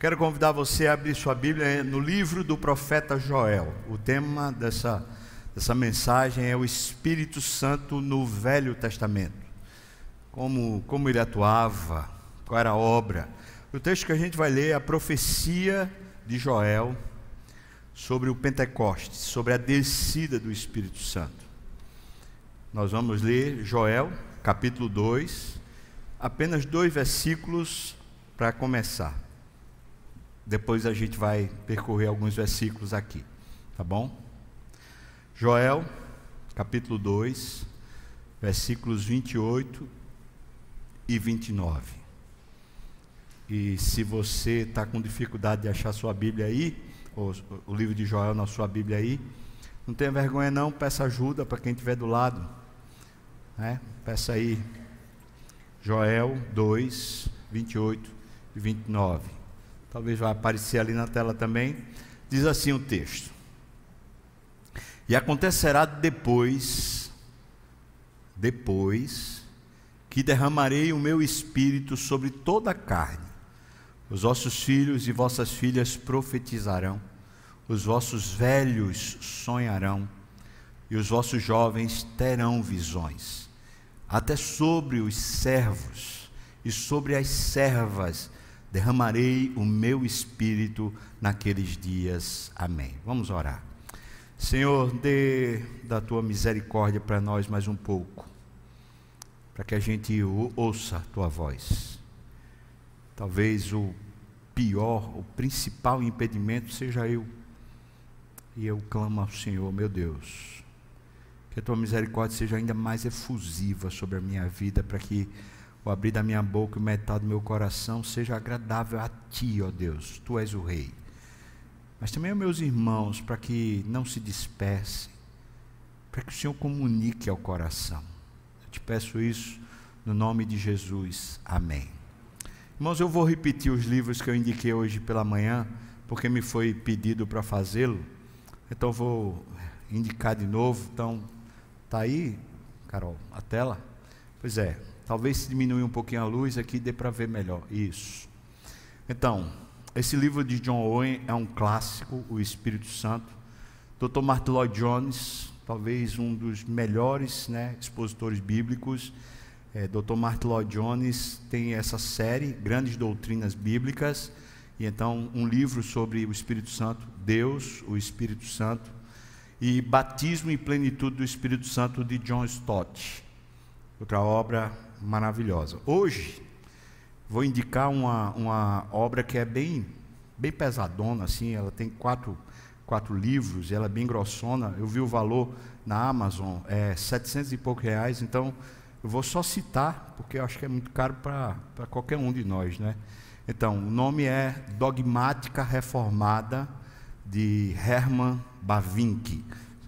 Quero convidar você a abrir sua Bíblia no livro do profeta Joel. O tema dessa, dessa mensagem é o Espírito Santo no Velho Testamento. Como, como ele atuava, qual era a obra. O texto que a gente vai ler é a profecia de Joel sobre o Pentecostes, sobre a descida do Espírito Santo. Nós vamos ler Joel, capítulo 2, apenas dois versículos para começar. Depois a gente vai percorrer alguns versículos aqui, tá bom? Joel, capítulo 2, versículos 28 e 29. E se você está com dificuldade de achar sua Bíblia aí, ou o livro de Joel na sua Bíblia aí, não tenha vergonha não, peça ajuda para quem estiver do lado. Né? Peça aí, Joel 2, 28 e 29 talvez vai aparecer ali na tela também, diz assim o texto: E acontecerá depois, depois, que derramarei o meu espírito sobre toda a carne. Os vossos filhos e vossas filhas profetizarão, os vossos velhos sonharão, e os vossos jovens terão visões. Até sobre os servos e sobre as servas derramarei o meu espírito naqueles dias. Amém. Vamos orar. Senhor, dê da tua misericórdia para nós mais um pouco, para que a gente ouça a tua voz. Talvez o pior, o principal impedimento seja eu. E eu clamo ao Senhor, meu Deus, que a tua misericórdia seja ainda mais efusiva sobre a minha vida, para que o abrir da minha boca e metade do meu coração seja agradável a Ti, ó Deus, Tu és o Rei. Mas também aos meus irmãos, para que não se dispersem, para que o Senhor comunique ao coração. Eu te peço isso no nome de Jesus. Amém. Irmãos, eu vou repetir os livros que eu indiquei hoje pela manhã, porque me foi pedido para fazê-lo. Então vou indicar de novo. Então, tá aí, Carol, a tela? Pois é, Talvez se diminuir um pouquinho a luz aqui dê para ver melhor. Isso. Então, esse livro de John Owen é um clássico, O Espírito Santo. Dr. Martin Lloyd Jones, talvez um dos melhores né, expositores bíblicos. É, Dr. Martin Lloyd Jones tem essa série, Grandes Doutrinas Bíblicas, e então um livro sobre o Espírito Santo, Deus, o Espírito Santo, e Batismo e Plenitude do Espírito Santo de John Stott. Outra obra maravilhosa. Hoje, vou indicar uma, uma obra que é bem, bem pesadona, assim, ela tem quatro, quatro livros, ela é bem grossona. Eu vi o valor na Amazon, é 700 e poucos reais, então eu vou só citar, porque eu acho que é muito caro para qualquer um de nós, né? Então, o nome é Dogmática Reformada, de Herman Bavinck.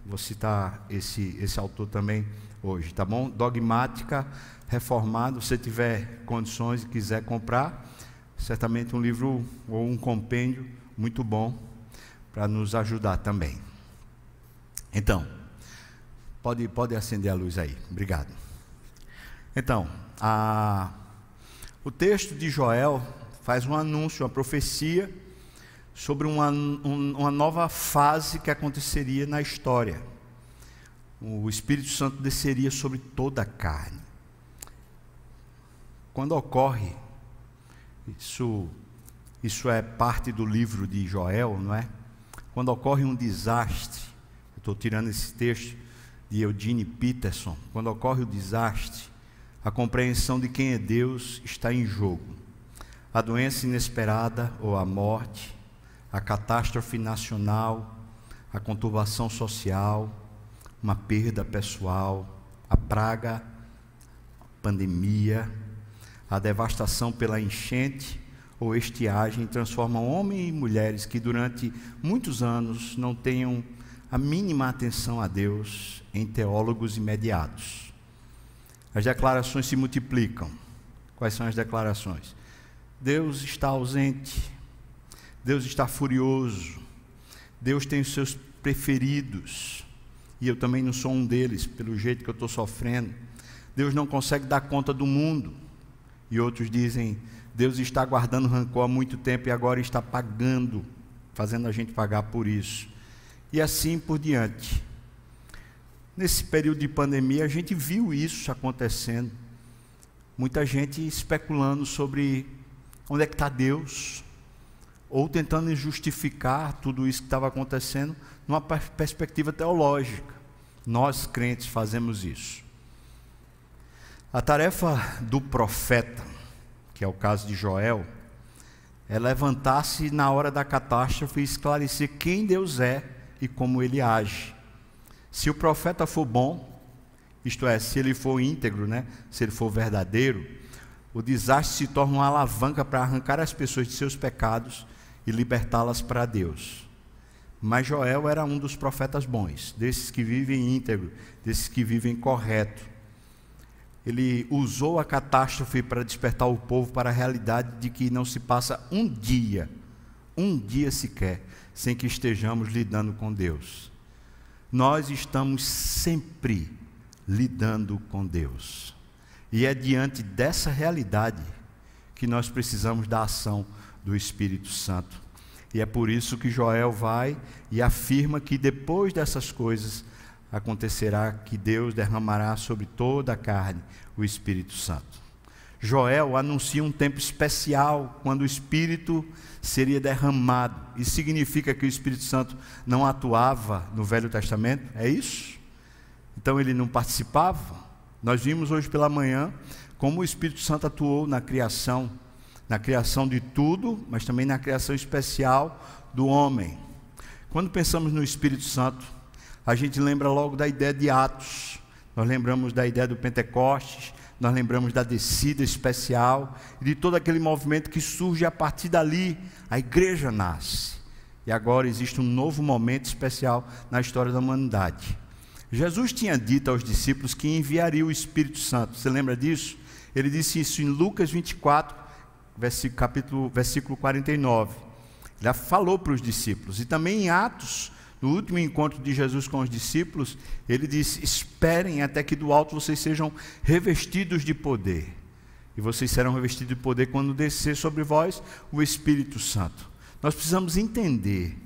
Vou citar esse, esse autor também hoje, tá bom? Dogmática reformado, se tiver condições e quiser comprar, certamente um livro ou um compêndio muito bom para nos ajudar também. Então, pode, pode acender a luz aí, obrigado. Então, a, o texto de Joel faz um anúncio, uma profecia sobre uma, um, uma nova fase que aconteceria na história. O Espírito Santo desceria sobre toda a carne. Quando ocorre, isso, isso é parte do livro de Joel, não é? Quando ocorre um desastre, estou tirando esse texto de Eugene Peterson, quando ocorre o desastre, a compreensão de quem é Deus está em jogo. A doença inesperada ou a morte, a catástrofe nacional, a conturbação social, uma perda pessoal, a praga, a pandemia, a devastação pela enchente ou estiagem transformam homens e mulheres que durante muitos anos não tenham a mínima atenção a Deus em teólogos imediatos. As declarações se multiplicam. Quais são as declarações? Deus está ausente, Deus está furioso, Deus tem os seus preferidos, e eu também não sou um deles, pelo jeito que eu estou sofrendo. Deus não consegue dar conta do mundo, e outros dizem: Deus está guardando rancor há muito tempo e agora está pagando, fazendo a gente pagar por isso. E assim por diante. Nesse período de pandemia, a gente viu isso acontecendo. Muita gente especulando sobre onde é que está Deus, ou tentando justificar tudo isso que estava acontecendo numa perspectiva teológica. Nós, crentes, fazemos isso. A tarefa do profeta, que é o caso de Joel, é levantar-se na hora da catástrofe e esclarecer quem Deus é e como ele age. Se o profeta for bom, isto é, se ele for íntegro, né? se ele for verdadeiro, o desastre se torna uma alavanca para arrancar as pessoas de seus pecados e libertá-las para Deus. Mas Joel era um dos profetas bons, desses que vivem íntegro, desses que vivem correto. Ele usou a catástrofe para despertar o povo para a realidade de que não se passa um dia, um dia sequer, sem que estejamos lidando com Deus. Nós estamos sempre lidando com Deus. E é diante dessa realidade que nós precisamos da ação do Espírito Santo. E é por isso que Joel vai e afirma que depois dessas coisas acontecerá que Deus derramará sobre toda a carne o Espírito Santo. Joel anuncia um tempo especial quando o Espírito seria derramado. Isso significa que o Espírito Santo não atuava no Velho Testamento? É isso? Então ele não participava? Nós vimos hoje pela manhã como o Espírito Santo atuou na criação na criação de tudo, mas também na criação especial do homem. Quando pensamos no Espírito Santo, a gente lembra logo da ideia de Atos, nós lembramos da ideia do Pentecostes, nós lembramos da descida especial e de todo aquele movimento que surge a partir dali, a igreja nasce. E agora existe um novo momento especial na história da humanidade. Jesus tinha dito aos discípulos que enviaria o Espírito Santo. Você lembra disso? Ele disse isso em Lucas 24, versículo, capítulo, versículo 49. Ele falou para os discípulos. E também em Atos, no último encontro de Jesus com os discípulos, ele disse: Esperem até que do alto vocês sejam revestidos de poder. E vocês serão revestidos de poder quando descer sobre vós o Espírito Santo. Nós precisamos entender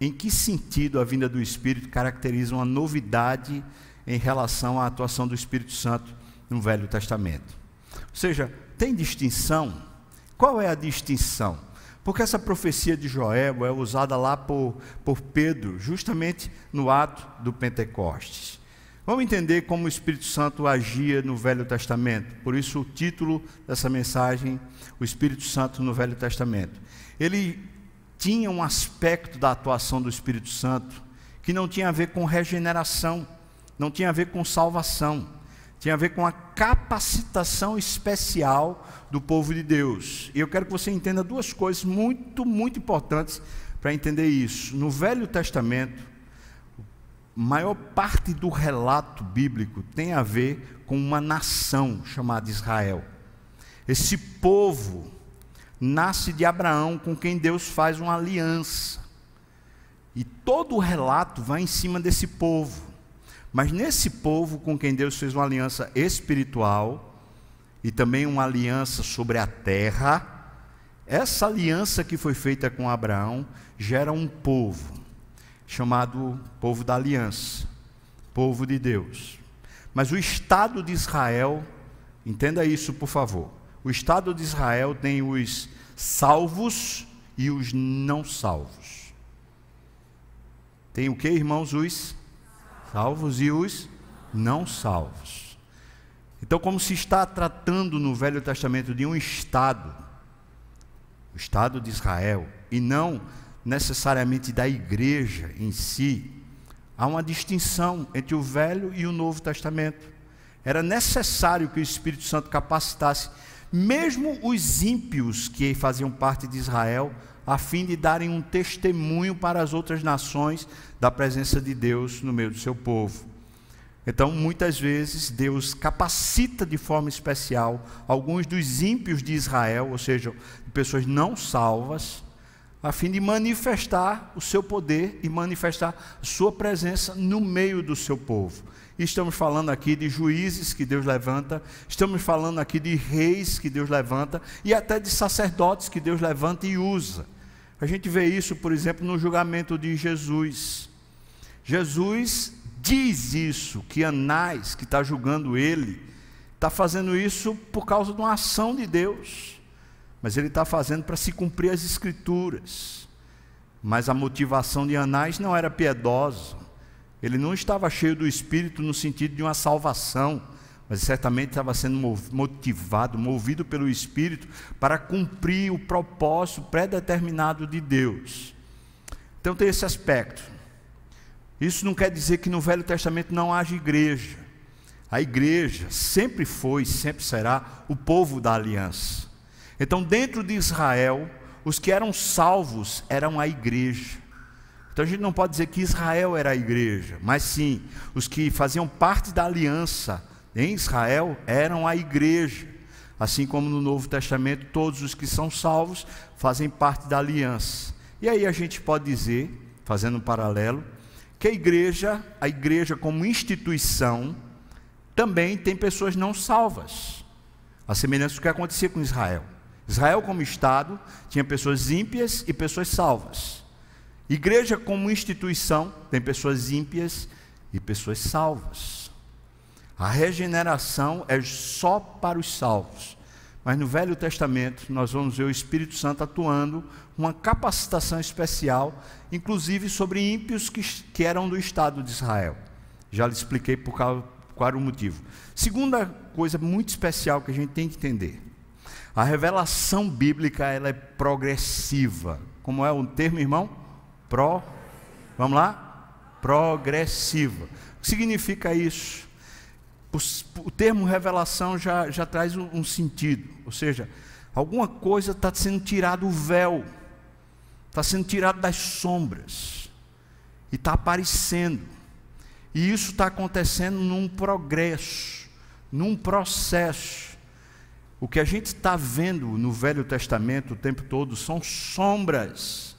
em que sentido a vinda do Espírito caracteriza uma novidade em relação à atuação do Espírito Santo no Velho Testamento. Ou seja, tem distinção? Qual é a distinção? Porque essa profecia de Joel é usada lá por, por Pedro, justamente no ato do Pentecostes. Vamos entender como o Espírito Santo agia no Velho Testamento. Por isso, o título dessa mensagem, O Espírito Santo no Velho Testamento. Ele tinha um aspecto da atuação do Espírito Santo que não tinha a ver com regeneração, não tinha a ver com salvação tinha a ver com a capacitação especial do povo de Deus. E eu quero que você entenda duas coisas muito, muito importantes para entender isso. No Velho Testamento, maior parte do relato bíblico tem a ver com uma nação chamada Israel. Esse povo nasce de Abraão, com quem Deus faz uma aliança. E todo o relato vai em cima desse povo. Mas nesse povo com quem Deus fez uma aliança espiritual e também uma aliança sobre a terra, essa aliança que foi feita com Abraão gera um povo chamado povo da aliança, povo de Deus. Mas o Estado de Israel, entenda isso por favor. O Estado de Israel tem os salvos e os não salvos. Tem o que, irmãos? Os salvos e os não salvos. Então, como se está tratando no Velho Testamento de um Estado, o Estado de Israel, e não necessariamente da igreja em si, há uma distinção entre o Velho e o Novo Testamento. Era necessário que o Espírito Santo capacitasse mesmo os ímpios que faziam parte de Israel a fim de darem um testemunho para as outras nações da presença de Deus no meio do seu povo. Então, muitas vezes, Deus capacita de forma especial alguns dos ímpios de Israel, ou seja, pessoas não salvas, a fim de manifestar o seu poder e manifestar sua presença no meio do seu povo. Estamos falando aqui de juízes que Deus levanta, estamos falando aqui de reis que Deus levanta e até de sacerdotes que Deus levanta e usa. A gente vê isso, por exemplo, no julgamento de Jesus. Jesus diz isso, que Anás, que está julgando ele, está fazendo isso por causa de uma ação de Deus, mas ele está fazendo para se cumprir as Escrituras. Mas a motivação de Anás não era piedosa, ele não estava cheio do Espírito no sentido de uma salvação, mas certamente estava sendo motivado, movido pelo Espírito para cumprir o propósito predeterminado de Deus. Então tem esse aspecto. Isso não quer dizer que no Velho Testamento não haja igreja. A igreja sempre foi, sempre será o povo da aliança. Então, dentro de Israel, os que eram salvos eram a igreja. Então a gente não pode dizer que Israel era a igreja, mas sim, os que faziam parte da aliança em Israel eram a igreja. Assim como no Novo Testamento, todos os que são salvos fazem parte da aliança. E aí a gente pode dizer, fazendo um paralelo, que a igreja, a igreja como instituição, também tem pessoas não salvas. A semelhança do que acontecia com Israel. Israel, como Estado, tinha pessoas ímpias e pessoas salvas. Igreja, como instituição, tem pessoas ímpias e pessoas salvas. A regeneração é só para os salvos. Mas no Velho Testamento nós vamos ver o Espírito Santo atuando uma capacitação especial, inclusive sobre ímpios que, que eram do Estado de Israel. Já lhe expliquei por qual, qual era o motivo. Segunda coisa muito especial que a gente tem que entender: a revelação bíblica ela é progressiva. Como é o termo, irmão? Pro. Vamos lá? Progressiva. O que significa isso? o termo revelação já, já traz um, sentido, ou seja, alguma coisa está sendo tirado o véu, está sendo tirado das sombras, e está aparecendo, e isso está acontecendo num progresso, num processo. O que a gente está vendo no Velho Testamento o tempo todo são sombras,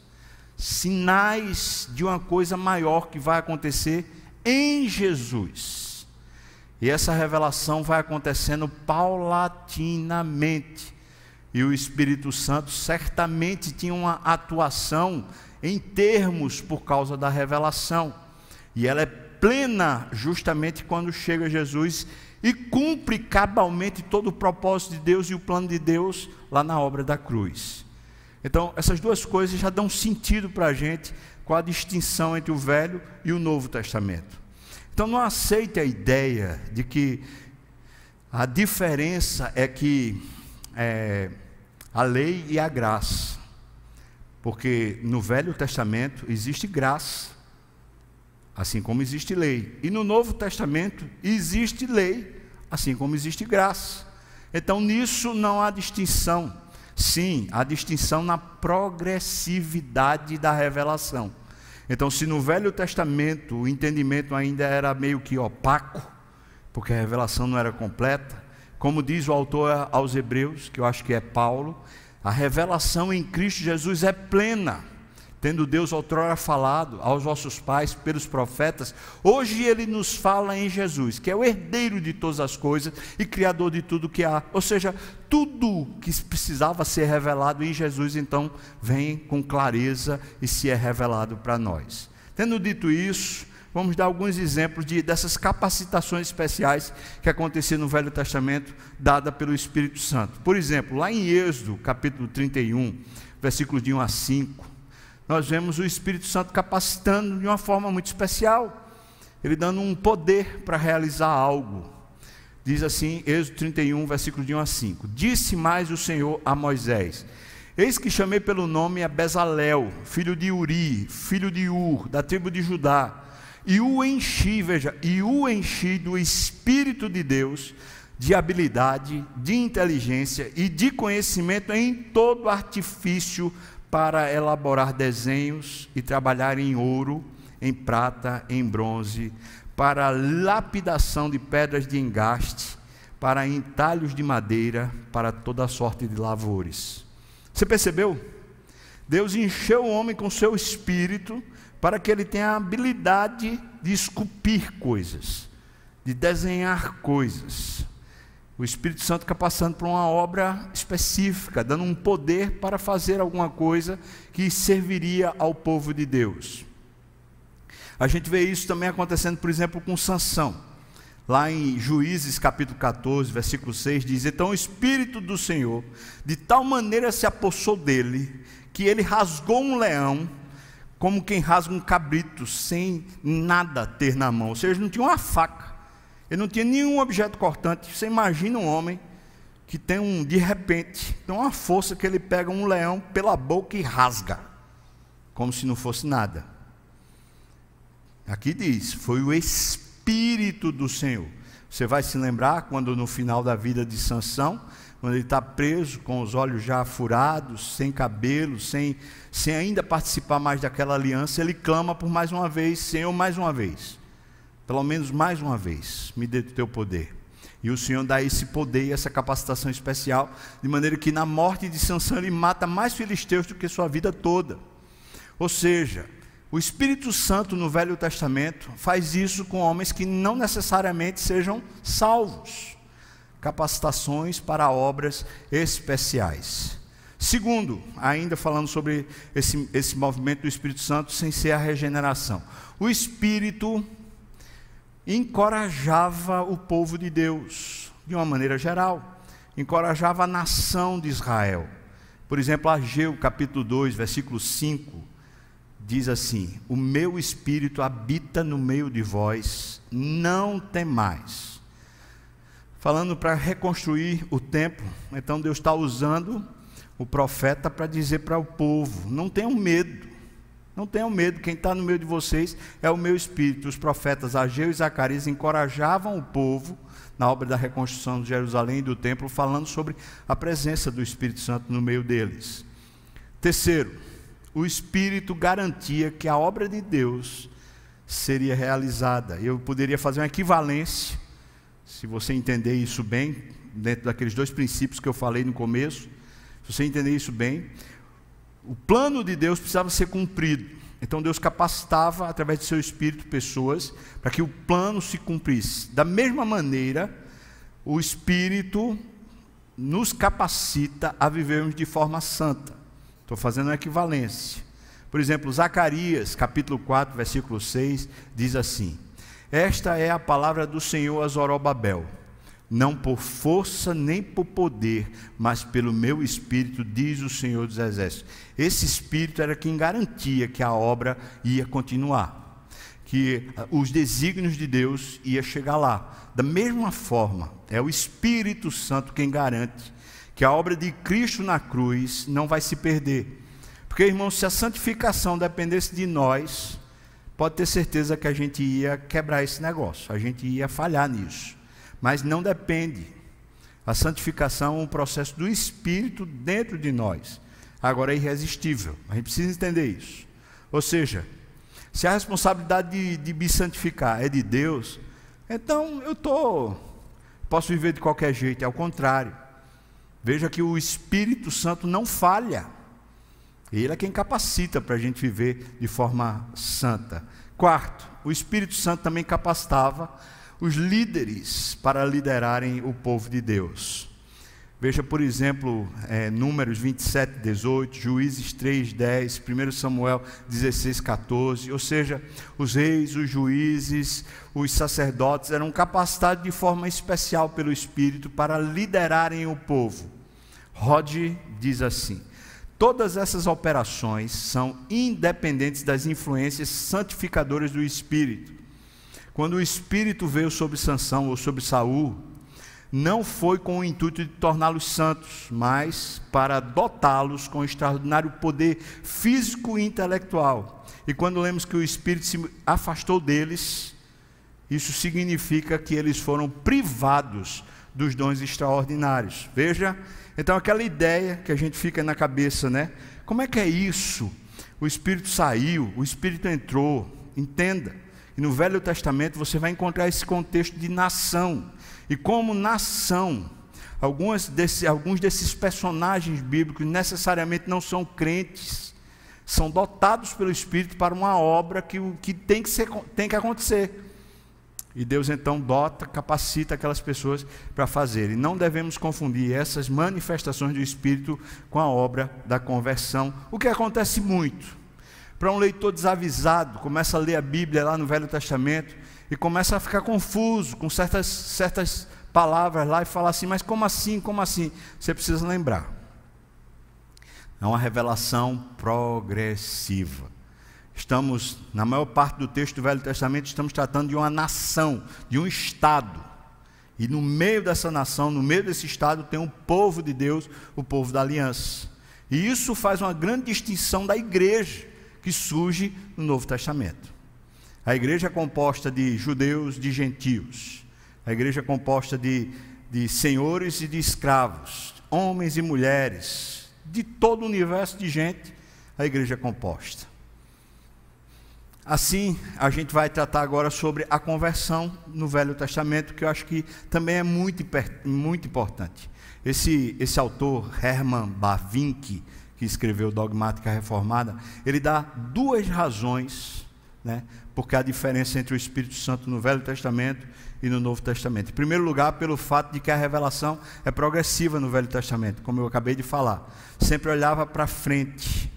sinais de uma coisa maior que vai acontecer em Jesus. E essa revelação vai acontecendo paulatinamente. E o Espírito Santo certamente tinha uma atuação em termos por causa da revelação. E ela é plena justamente quando chega Jesus e cumpre cabalmente todo o propósito de Deus e o plano de Deus lá na obra da cruz. Então, essas duas coisas já dão sentido para a gente com a distinção entre o Velho e o Novo Testamento. Então não aceite a ideia de que a diferença é que é, a lei e a graça. Porque no Velho Testamento existe graça, assim como existe lei. E no Novo Testamento existe lei, assim como existe graça. Então nisso não há distinção. Sim, há distinção na progressividade da revelação. Então, se no Velho Testamento o entendimento ainda era meio que opaco, porque a revelação não era completa, como diz o autor aos Hebreus, que eu acho que é Paulo, a revelação em Cristo Jesus é plena tendo Deus outrora falado aos vossos pais pelos profetas, hoje ele nos fala em Jesus, que é o herdeiro de todas as coisas e criador de tudo que há. Ou seja, tudo que precisava ser revelado em Jesus, então vem com clareza e se é revelado para nós. Tendo dito isso, vamos dar alguns exemplos de, dessas capacitações especiais que aconteciam no Velho Testamento, dada pelo Espírito Santo. Por exemplo, lá em Êxodo, capítulo 31, versículos de 1 a 5, nós vemos o Espírito Santo capacitando de uma forma muito especial, ele dando um poder para realizar algo. Diz assim, Êxodo 31, versículo de 1 a 5: Disse mais o Senhor a Moisés: Eis que chamei pelo nome a Bezalel, filho de Uri, filho de Ur, da tribo de Judá, e o enchi, veja, e o enchi do Espírito de Deus, de habilidade, de inteligência e de conhecimento em todo artifício para elaborar desenhos e trabalhar em ouro, em prata, em bronze, para lapidação de pedras de engaste, para entalhos de madeira, para toda sorte de lavores. Você percebeu? Deus encheu o homem com seu espírito para que ele tenha a habilidade de esculpir coisas. de desenhar coisas. O Espírito Santo capacitando para uma obra específica, dando um poder para fazer alguma coisa que serviria ao povo de Deus. A gente vê isso também acontecendo, por exemplo, com Sansão. Lá em Juízes capítulo 14, versículo 6, diz: Então o Espírito do Senhor de tal maneira se apossou dele, que ele rasgou um leão, como quem rasga um cabrito, sem nada ter na mão. Ou seja, não tinha uma faca. Ele não tinha nenhum objeto cortante. Você imagina um homem que tem um, de repente, tem uma força que ele pega um leão pela boca e rasga, como se não fosse nada. Aqui diz: foi o Espírito do Senhor. Você vai se lembrar quando no final da vida de Sansão, quando ele está preso, com os olhos já furados, sem cabelo, sem, sem ainda participar mais daquela aliança, ele clama por mais uma vez, Senhor, mais uma vez pelo menos mais uma vez, me dê o teu poder. E o Senhor dá esse poder essa capacitação especial, de maneira que na morte de Sansão ele mata mais filisteus do que sua vida toda. Ou seja, o Espírito Santo no Velho Testamento faz isso com homens que não necessariamente sejam salvos. Capacitações para obras especiais. Segundo, ainda falando sobre esse, esse movimento do Espírito Santo sem ser a regeneração. O Espírito encorajava o povo de Deus, de uma maneira geral, encorajava a nação de Israel. Por exemplo, Ageu capítulo 2, versículo 5, diz assim: O meu espírito habita no meio de vós, não temais. Falando para reconstruir o templo, então Deus está usando o profeta para dizer para o povo: não tenham medo, não tenham medo, quem está no meio de vocês é o meu espírito. Os profetas Ageu e Zacarias encorajavam o povo na obra da reconstrução de Jerusalém e do templo, falando sobre a presença do Espírito Santo no meio deles. Terceiro, o Espírito garantia que a obra de Deus seria realizada. Eu poderia fazer uma equivalência, se você entender isso bem, dentro daqueles dois princípios que eu falei no começo, se você entender isso bem, o plano de Deus precisava ser cumprido. Então Deus capacitava, através de seu Espírito, pessoas para que o plano se cumprisse. Da mesma maneira, o Espírito nos capacita a vivermos de forma santa. Estou fazendo uma equivalência. Por exemplo, Zacarias, capítulo 4, versículo 6, diz assim: Esta é a palavra do Senhor a Zorobabel não por força nem por poder, mas pelo meu espírito, diz o Senhor dos Exércitos. Esse espírito era quem garantia que a obra ia continuar, que ah, os desígnios de Deus ia chegar lá. Da mesma forma, é o Espírito Santo quem garante que a obra de Cristo na cruz não vai se perder. Porque, irmãos, se a santificação dependesse de nós, pode ter certeza que a gente ia quebrar esse negócio, a gente ia falhar nisso mas não depende. A santificação é um processo do Espírito dentro de nós. Agora é irresistível. A gente precisa entender isso. Ou seja, se a responsabilidade de, de me santificar é de Deus, então eu tô, posso viver de qualquer jeito. É o contrário. Veja que o Espírito Santo não falha. Ele é quem capacita para a gente viver de forma santa. Quarto, o Espírito Santo também capacitava os líderes para liderarem o povo de Deus. Veja, por exemplo, é, Números 27, 18, Juízes 3, 10, 1 Samuel 16, 14. Ou seja, os reis, os juízes, os sacerdotes eram capacitados de forma especial pelo Espírito para liderarem o povo. Rod diz assim: todas essas operações são independentes das influências santificadoras do Espírito. Quando o Espírito veio sobre Sansão ou sobre Saul, não foi com o intuito de torná-los santos, mas para dotá-los com extraordinário poder físico e intelectual. E quando lemos que o Espírito se afastou deles, isso significa que eles foram privados dos dons extraordinários. Veja, então aquela ideia que a gente fica na cabeça, né? Como é que é isso? O Espírito saiu, o Espírito entrou. Entenda. E no Velho Testamento você vai encontrar esse contexto de nação. E como nação, alguns, desse, alguns desses personagens bíblicos necessariamente não são crentes, são dotados pelo Espírito para uma obra que, que, tem, que ser, tem que acontecer. E Deus então dota, capacita aquelas pessoas para fazer. E não devemos confundir essas manifestações do Espírito com a obra da conversão, o que acontece muito. Para um leitor desavisado, começa a ler a Bíblia lá no Velho Testamento e começa a ficar confuso com certas, certas palavras lá e fala assim: mas como assim? Como assim? Você precisa lembrar. É uma revelação progressiva. Estamos, na maior parte do texto do Velho Testamento, estamos tratando de uma nação, de um Estado. E no meio dessa nação, no meio desse Estado, tem o povo de Deus, o povo da aliança. E isso faz uma grande distinção da igreja que surge no Novo Testamento. A igreja é composta de judeus, de gentios. A igreja é composta de, de senhores e de escravos, homens e mulheres, de todo o universo de gente, a igreja é composta. Assim, a gente vai tratar agora sobre a conversão no Velho Testamento, que eu acho que também é muito, muito importante. Esse, esse autor, Herman Bavinck, que escreveu Dogmática Reformada, ele dá duas razões, né, porque há diferença entre o Espírito Santo no Velho Testamento e no Novo Testamento. Em primeiro lugar, pelo fato de que a revelação é progressiva no Velho Testamento, como eu acabei de falar. Sempre olhava para frente,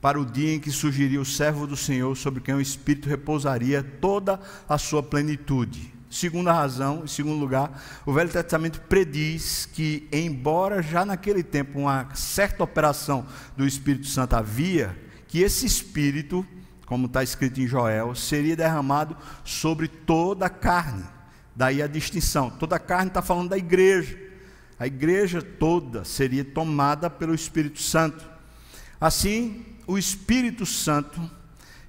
para o dia em que surgiria o servo do Senhor, sobre quem o Espírito repousaria toda a sua plenitude. Segunda razão, em segundo lugar, o Velho Testamento prediz que, embora já naquele tempo uma certa operação do Espírito Santo havia, que esse Espírito, como está escrito em Joel, seria derramado sobre toda a carne. Daí a distinção. Toda a carne está falando da igreja. A igreja toda seria tomada pelo Espírito Santo. Assim, o Espírito Santo,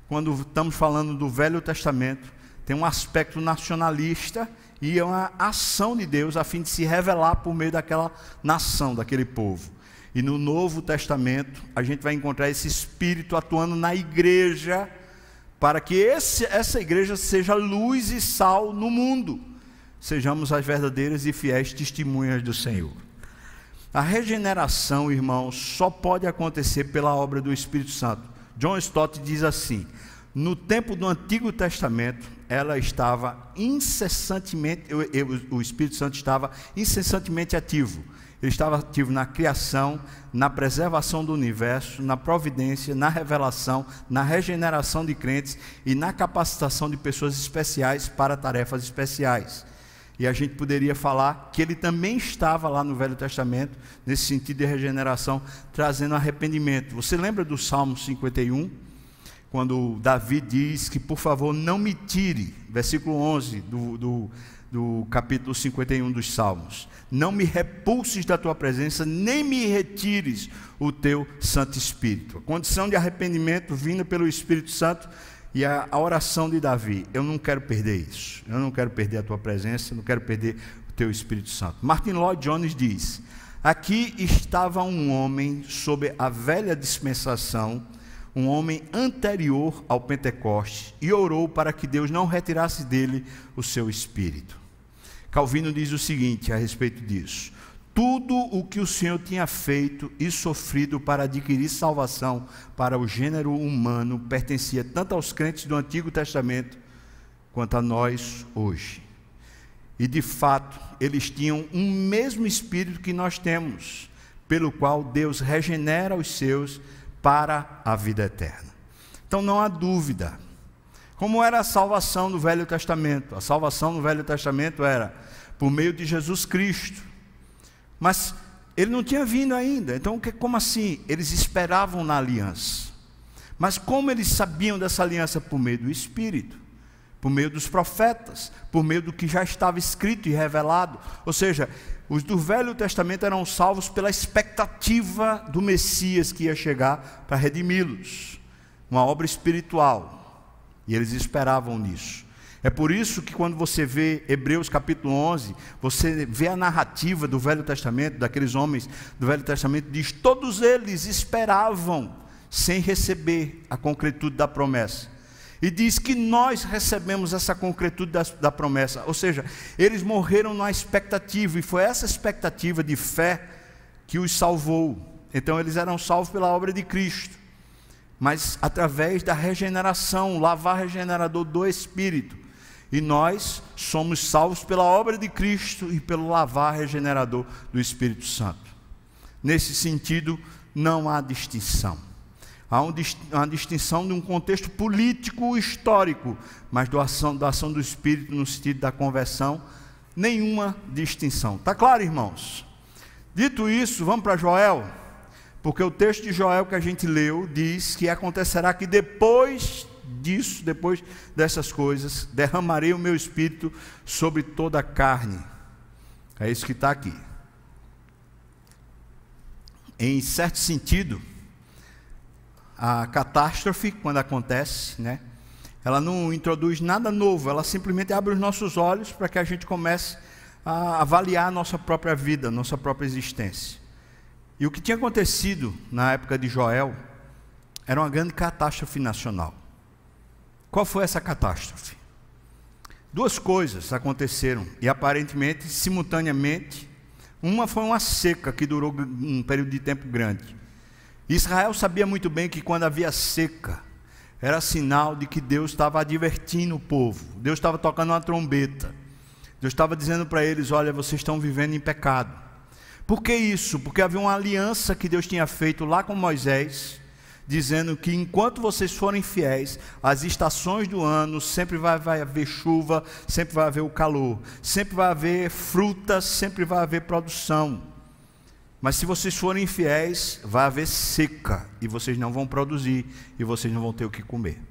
quando estamos falando do Velho Testamento, tem um aspecto nacionalista e é uma ação de Deus a fim de se revelar por meio daquela nação, daquele povo. E no Novo Testamento, a gente vai encontrar esse Espírito atuando na igreja, para que esse, essa igreja seja luz e sal no mundo, sejamos as verdadeiras e fiéis testemunhas do Senhor. A regeneração, irmãos, só pode acontecer pela obra do Espírito Santo. John Stott diz assim: no tempo do Antigo Testamento, ela estava incessantemente, o Espírito Santo estava incessantemente ativo. Ele estava ativo na criação, na preservação do universo, na providência, na revelação, na regeneração de crentes e na capacitação de pessoas especiais para tarefas especiais. E a gente poderia falar que ele também estava lá no Velho Testamento, nesse sentido de regeneração, trazendo arrependimento. Você lembra do Salmo 51? Quando Davi diz que, por favor, não me tire, versículo 11 do, do, do capítulo 51 dos Salmos, não me repulses da tua presença, nem me retires o teu Santo Espírito. A condição de arrependimento vinda pelo Espírito Santo e a, a oração de Davi, eu não quero perder isso, eu não quero perder a tua presença, eu não quero perder o teu Espírito Santo. Martin Lloyd Jones diz: Aqui estava um homem sob a velha dispensação um homem anterior ao Pentecostes, e orou para que Deus não retirasse dele o seu espírito. Calvino diz o seguinte a respeito disso: tudo o que o Senhor tinha feito e sofrido para adquirir salvação para o gênero humano pertencia tanto aos crentes do Antigo Testamento quanto a nós hoje. E de fato, eles tinham um mesmo espírito que nós temos, pelo qual Deus regenera os seus para a vida eterna. Então não há dúvida. Como era a salvação no Velho Testamento? A salvação no Velho Testamento era por meio de Jesus Cristo. Mas ele não tinha vindo ainda. Então, como assim? Eles esperavam na aliança. Mas como eles sabiam dessa aliança? Por meio do Espírito, por meio dos profetas, por meio do que já estava escrito e revelado. Ou seja, os do Velho Testamento eram salvos pela expectativa do Messias que ia chegar para redimi-los. Uma obra espiritual. E eles esperavam nisso. É por isso que quando você vê Hebreus capítulo 11, você vê a narrativa do Velho Testamento, daqueles homens do Velho Testamento, diz: todos eles esperavam sem receber a concretude da promessa. E diz que nós recebemos essa concretude da, da, promessa. Ou seja, eles morreram na expectativa, e foi essa expectativa de fé que os salvou. Então, eles eram salvos pela obra de Cristo, mas através da regeneração, o lavar regenerador do Espírito. E nós somos salvos pela obra de Cristo e pelo lavar regenerador do Espírito Santo. Nesse sentido, não há distinção. Há uma distinção de um contexto político histórico, mas da ação, da ação do Espírito no sentido da conversão, nenhuma distinção. Está claro, irmãos? Dito isso, vamos para Joel, porque o texto de Joel que a gente leu diz que acontecerá que depois disso, depois dessas coisas, derramarei o meu espírito sobre toda a carne. É isso que está aqui. Em certo sentido, a catástrofe, quando acontece, né, ela não introduz nada novo, ela simplesmente abre os nossos olhos para que a gente comece a avaliar a nossa própria vida, nossa própria existência. E o que tinha acontecido na época de Joel era uma grande catástrofe nacional. Qual foi essa catástrofe? Duas coisas aconteceram e aparentemente simultaneamente. Uma foi uma seca que durou um período de tempo grande. Israel sabia muito bem que quando havia seca, era sinal de que Deus estava advertindo o povo. Deus estava tocando uma trombeta. Deus estava dizendo para eles: Olha, vocês estão vivendo em pecado. Por que isso? Porque havia uma aliança que Deus tinha feito lá com Moisés dizendo que enquanto vocês forem fiéis, as estações do ano sempre vai, vai, haver chuva, sempre vai haver o calor, sempre vai haver frutas, sempre vai haver produção. Mas se vocês forem infiéis, vai haver seca e vocês não vão produzir e vocês não vão ter o que comer.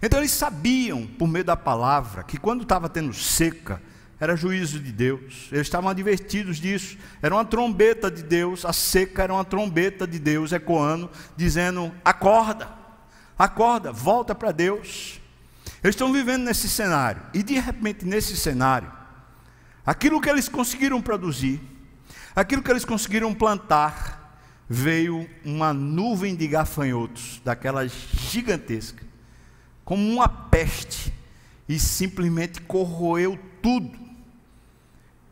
Então eles sabiam, por meio da palavra, que quando estava tendo seca, era juízo de Deus, eles estavam advertidos disso, era uma trombeta de Deus, a seca era uma trombeta de Deus ecoando, dizendo: acorda, acorda, volta para Deus. Eles estão vivendo nesse cenário, e de repente, nesse cenário, aquilo que eles conseguiram produzir, aquilo que eles conseguiram plantar, veio uma nuvem de gafanhotos, daquelas gigantesca, como uma peste, e simplesmente corroeu tudo.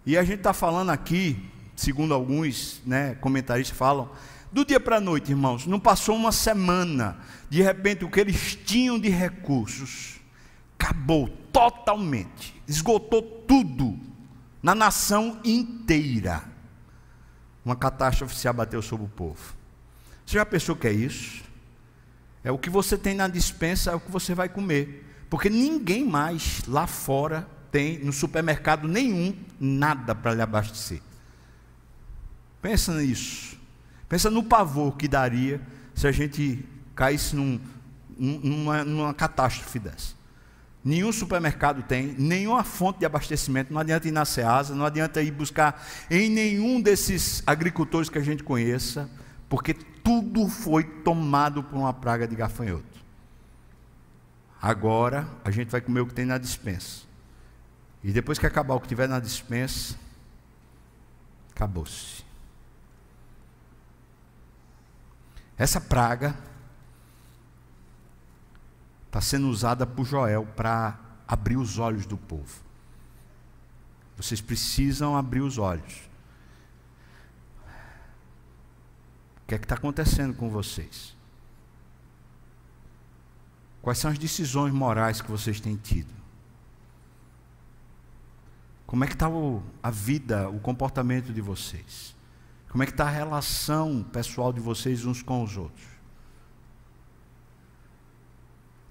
E a gente está falando aqui, segundo alguns né, comentaristas falam, do dia para a noite, irmãos, não passou uma semana, de repente o que eles tinham de recursos acabou totalmente, esgotou tudo na nação inteira. Uma catástrofe se abateu sobre o povo. Você já pensou que é isso? É o que você tem na dispensa, é o que você vai comer. Porque ninguém mais lá fora tem no supermercado nenhum nada para lhe abastecer. Pensa nisso. Pensa no pavor que daria se a gente caísse num, numa, numa catástrofe dessa. Nenhum supermercado tem, nenhuma fonte de abastecimento. Não adianta ir na Ceasa, não adianta ir buscar em nenhum desses agricultores que a gente conheça, porque tudo foi tomado por uma praga de gafanhoto. Agora a gente vai comer o que tem na dispensa. E depois que acabar o que tiver na dispensa, acabou-se. Essa praga está sendo usada por Joel para abrir os olhos do povo. Vocês precisam abrir os olhos. O que é que está acontecendo com vocês? Quais são as decisões morais que vocês têm tido? Como é que está a vida, o comportamento de vocês? Como é que está a relação pessoal de vocês uns com os outros?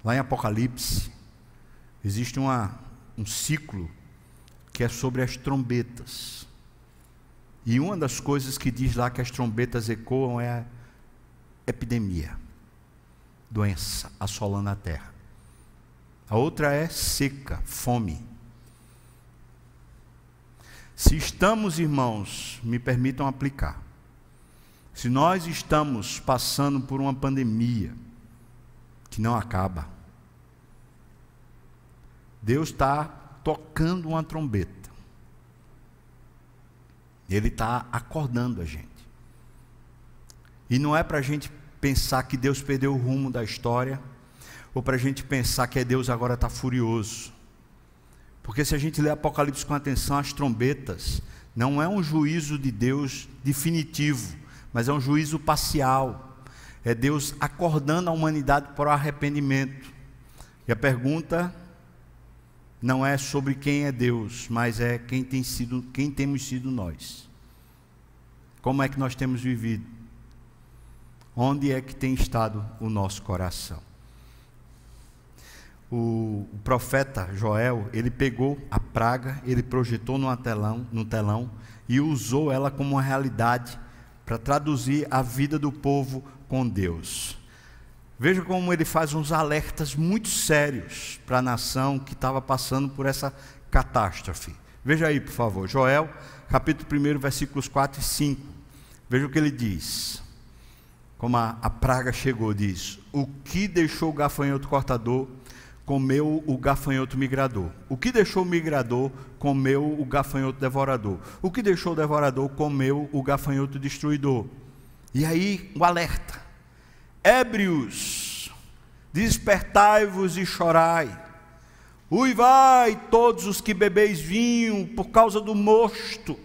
Lá em Apocalipse, existe uma, um ciclo que é sobre as trombetas. E uma das coisas que diz lá que as trombetas ecoam é a epidemia, doença assolando a terra. A outra é seca, fome. Se estamos, irmãos, me permitam aplicar, se nós estamos passando por uma pandemia que não acaba, Deus está tocando uma trombeta, Ele está acordando a gente. E não é para a gente pensar que Deus perdeu o rumo da história, ou para a gente pensar que é Deus agora está furioso. Porque se a gente lê Apocalipse com atenção, as trombetas não é um juízo de Deus definitivo, mas é um juízo parcial. É Deus acordando a humanidade para o arrependimento. E a pergunta não é sobre quem é Deus, mas é quem tem sido, quem temos sido nós. Como é que nós temos vivido? Onde é que tem estado o nosso coração? O, o profeta Joel, ele pegou a praga, ele projetou no telão, no telão e usou ela como uma realidade para traduzir a vida do povo com Deus. Veja como ele faz uns alertas muito sérios para a nação que estava passando por essa catástrofe. Veja aí, por favor, Joel, capítulo 1, versículos 4 e 5. Veja o que ele diz. Como a, a praga chegou, diz: O que deixou o gafanhoto cortador, comeu o gafanhoto migrador. O que deixou o migrador, comeu o gafanhoto devorador. O que deixou o devorador, comeu o gafanhoto destruidor. E aí, o alerta ébrios, despertai-vos e chorai. Uivai todos os que bebeis vinho por causa do mosto,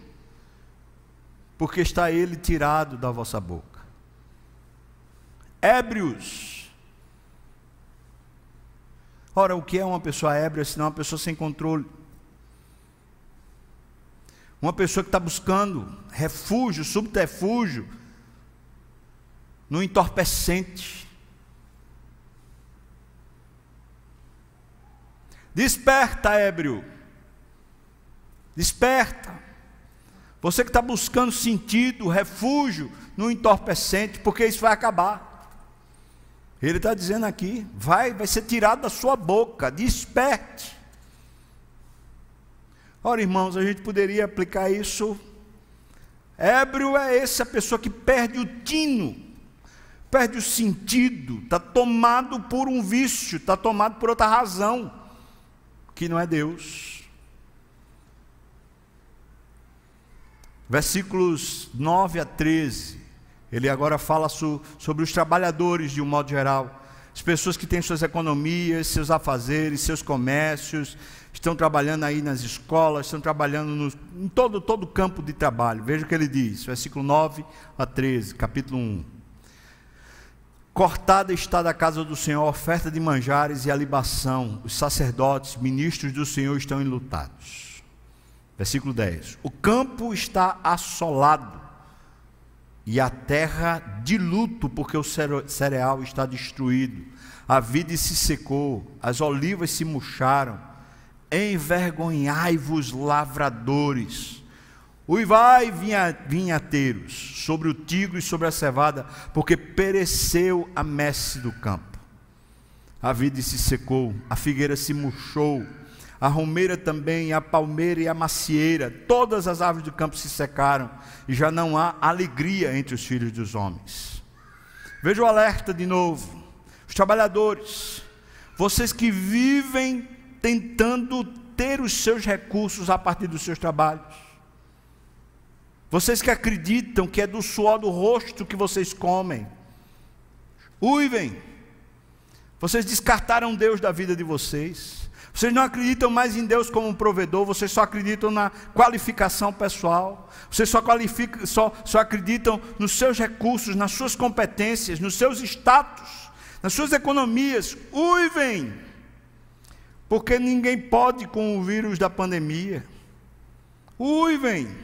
porque está ele tirado da vossa boca. Ébrios. Ora, o que é uma pessoa ébria senão uma pessoa sem controle? Uma pessoa que está buscando refúgio, subterfúgio, no entorpecente. Desperta, ébrio. Desperta. Você que está buscando sentido, refúgio no entorpecente, porque isso vai acabar. Ele está dizendo aqui: vai, vai ser tirado da sua boca, desperte. Ora, irmãos, a gente poderia aplicar isso. Ébrio é essa pessoa que perde o tino perde o sentido, está tomado por um vício, está tomado por outra razão, que não é Deus. Versículos 9 a 13, ele agora fala sobre os trabalhadores de um modo geral, as pessoas que têm suas economias, seus afazeres, seus comércios, estão trabalhando aí nas escolas, estão trabalhando no, em todo, todo o campo de trabalho. Veja o que ele diz, versículo 9 a 13, capítulo 1. Cortada está da casa do Senhor a oferta de manjares e a libação. Os sacerdotes, ministros do Senhor estão enlutados. Versículo 10. O campo está assolado e a terra de luto, porque o cereal está destruído. A vide se secou, as olivas se murcharam. Envergonhai-vos, lavradores Uivai vinha, vinhateiros sobre o trigo e sobre a cevada, porque pereceu a messe do campo. A vide se secou, a figueira se murchou, a romeira também, a palmeira e a macieira, todas as árvores do campo se secaram, e já não há alegria entre os filhos dos homens. Veja o alerta de novo. Os trabalhadores, vocês que vivem tentando ter os seus recursos a partir dos seus trabalhos, vocês que acreditam que é do suor do rosto que vocês comem, uivem. Vocês descartaram Deus da vida de vocês. Vocês não acreditam mais em Deus como um provedor, vocês só acreditam na qualificação pessoal. Vocês só, só, só acreditam nos seus recursos, nas suas competências, nos seus status, nas suas economias. Uivem! Porque ninguém pode com o vírus da pandemia. Uivem!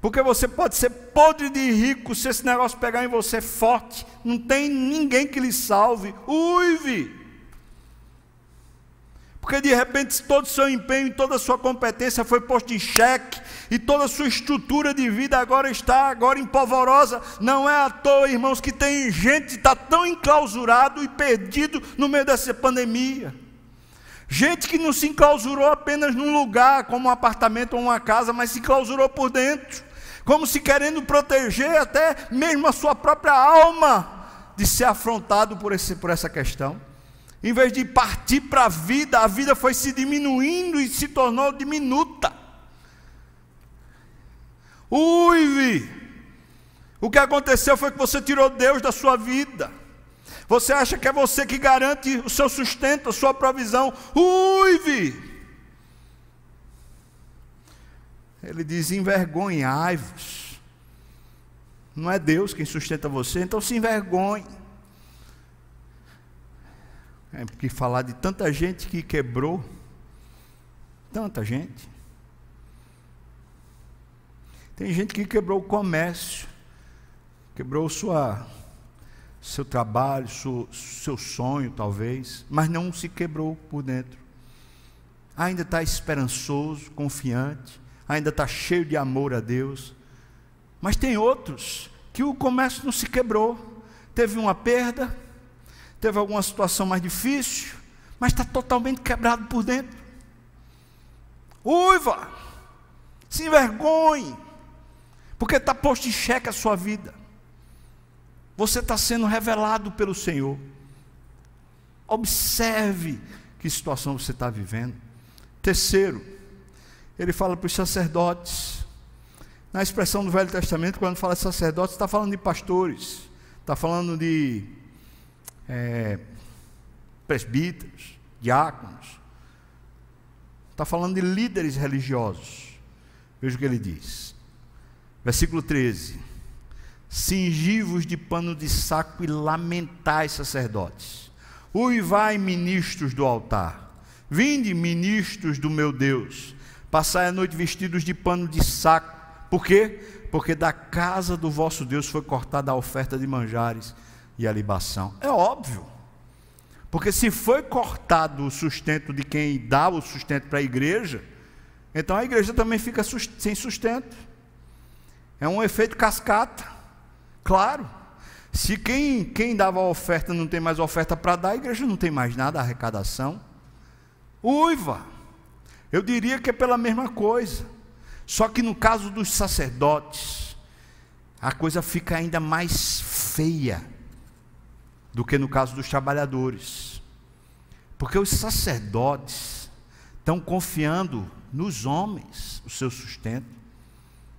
Porque você pode ser podre de rico, se esse negócio pegar em você forte, não tem ninguém que lhe salve. Uive! Porque de repente todo o seu empenho e toda a sua competência foi posto em xeque e toda a sua estrutura de vida agora está agora empolvorosa. Não é à toa, irmãos, que tem gente que está tão enclausurado e perdido no meio dessa pandemia. Gente que não se enclausurou apenas num lugar, como um apartamento ou uma casa, mas se enclausurou por dentro como se querendo proteger até mesmo a sua própria alma de ser afrontado por, esse, por essa questão. Em vez de partir para a vida, a vida foi se diminuindo e se tornou diminuta. Uive! O que aconteceu foi que você tirou Deus da sua vida. Você acha que é você que garante o seu sustento, a sua provisão. Uive! Ele diz: envergonhai-vos. Não é Deus quem sustenta você, então se envergonhe. É porque falar de tanta gente que quebrou, Tanta gente. Tem gente que quebrou o comércio, quebrou sua, seu trabalho, seu, seu sonho, talvez, mas não se quebrou por dentro. Ainda está esperançoso, confiante, ainda está cheio de amor a Deus. Mas tem outros que o comércio não se quebrou, teve uma perda, teve alguma situação mais difícil, mas está totalmente quebrado por dentro. Uiva, se envergonhe, porque está posto em xeque a sua vida. Você está sendo revelado pelo Senhor. Observe que situação você está vivendo. Terceiro, ele fala para os sacerdotes. Na expressão do Velho Testamento, quando fala de sacerdotes, está falando de pastores, está falando de é, presbíteros, diáconos, está falando de líderes religiosos. Veja o que ele diz. Versículo 13: Cingivos de pano de saco e lamentai, sacerdotes, uivai, ministros do altar, vinde, ministros do meu Deus, passai a noite vestidos de pano de saco, por quê? Porque da casa do vosso Deus foi cortada a oferta de manjares e a libação. É óbvio. Porque se foi cortado o sustento de quem dá o sustento para a igreja, então a igreja também fica sem sustento. É um efeito cascata. Claro. Se quem, quem dava a oferta não tem mais oferta para dar, a igreja não tem mais nada, arrecadação. Uiva. Eu diria que é pela mesma coisa. Só que no caso dos sacerdotes, a coisa fica ainda mais feia do que no caso dos trabalhadores. Porque os sacerdotes estão confiando nos homens o seu sustento,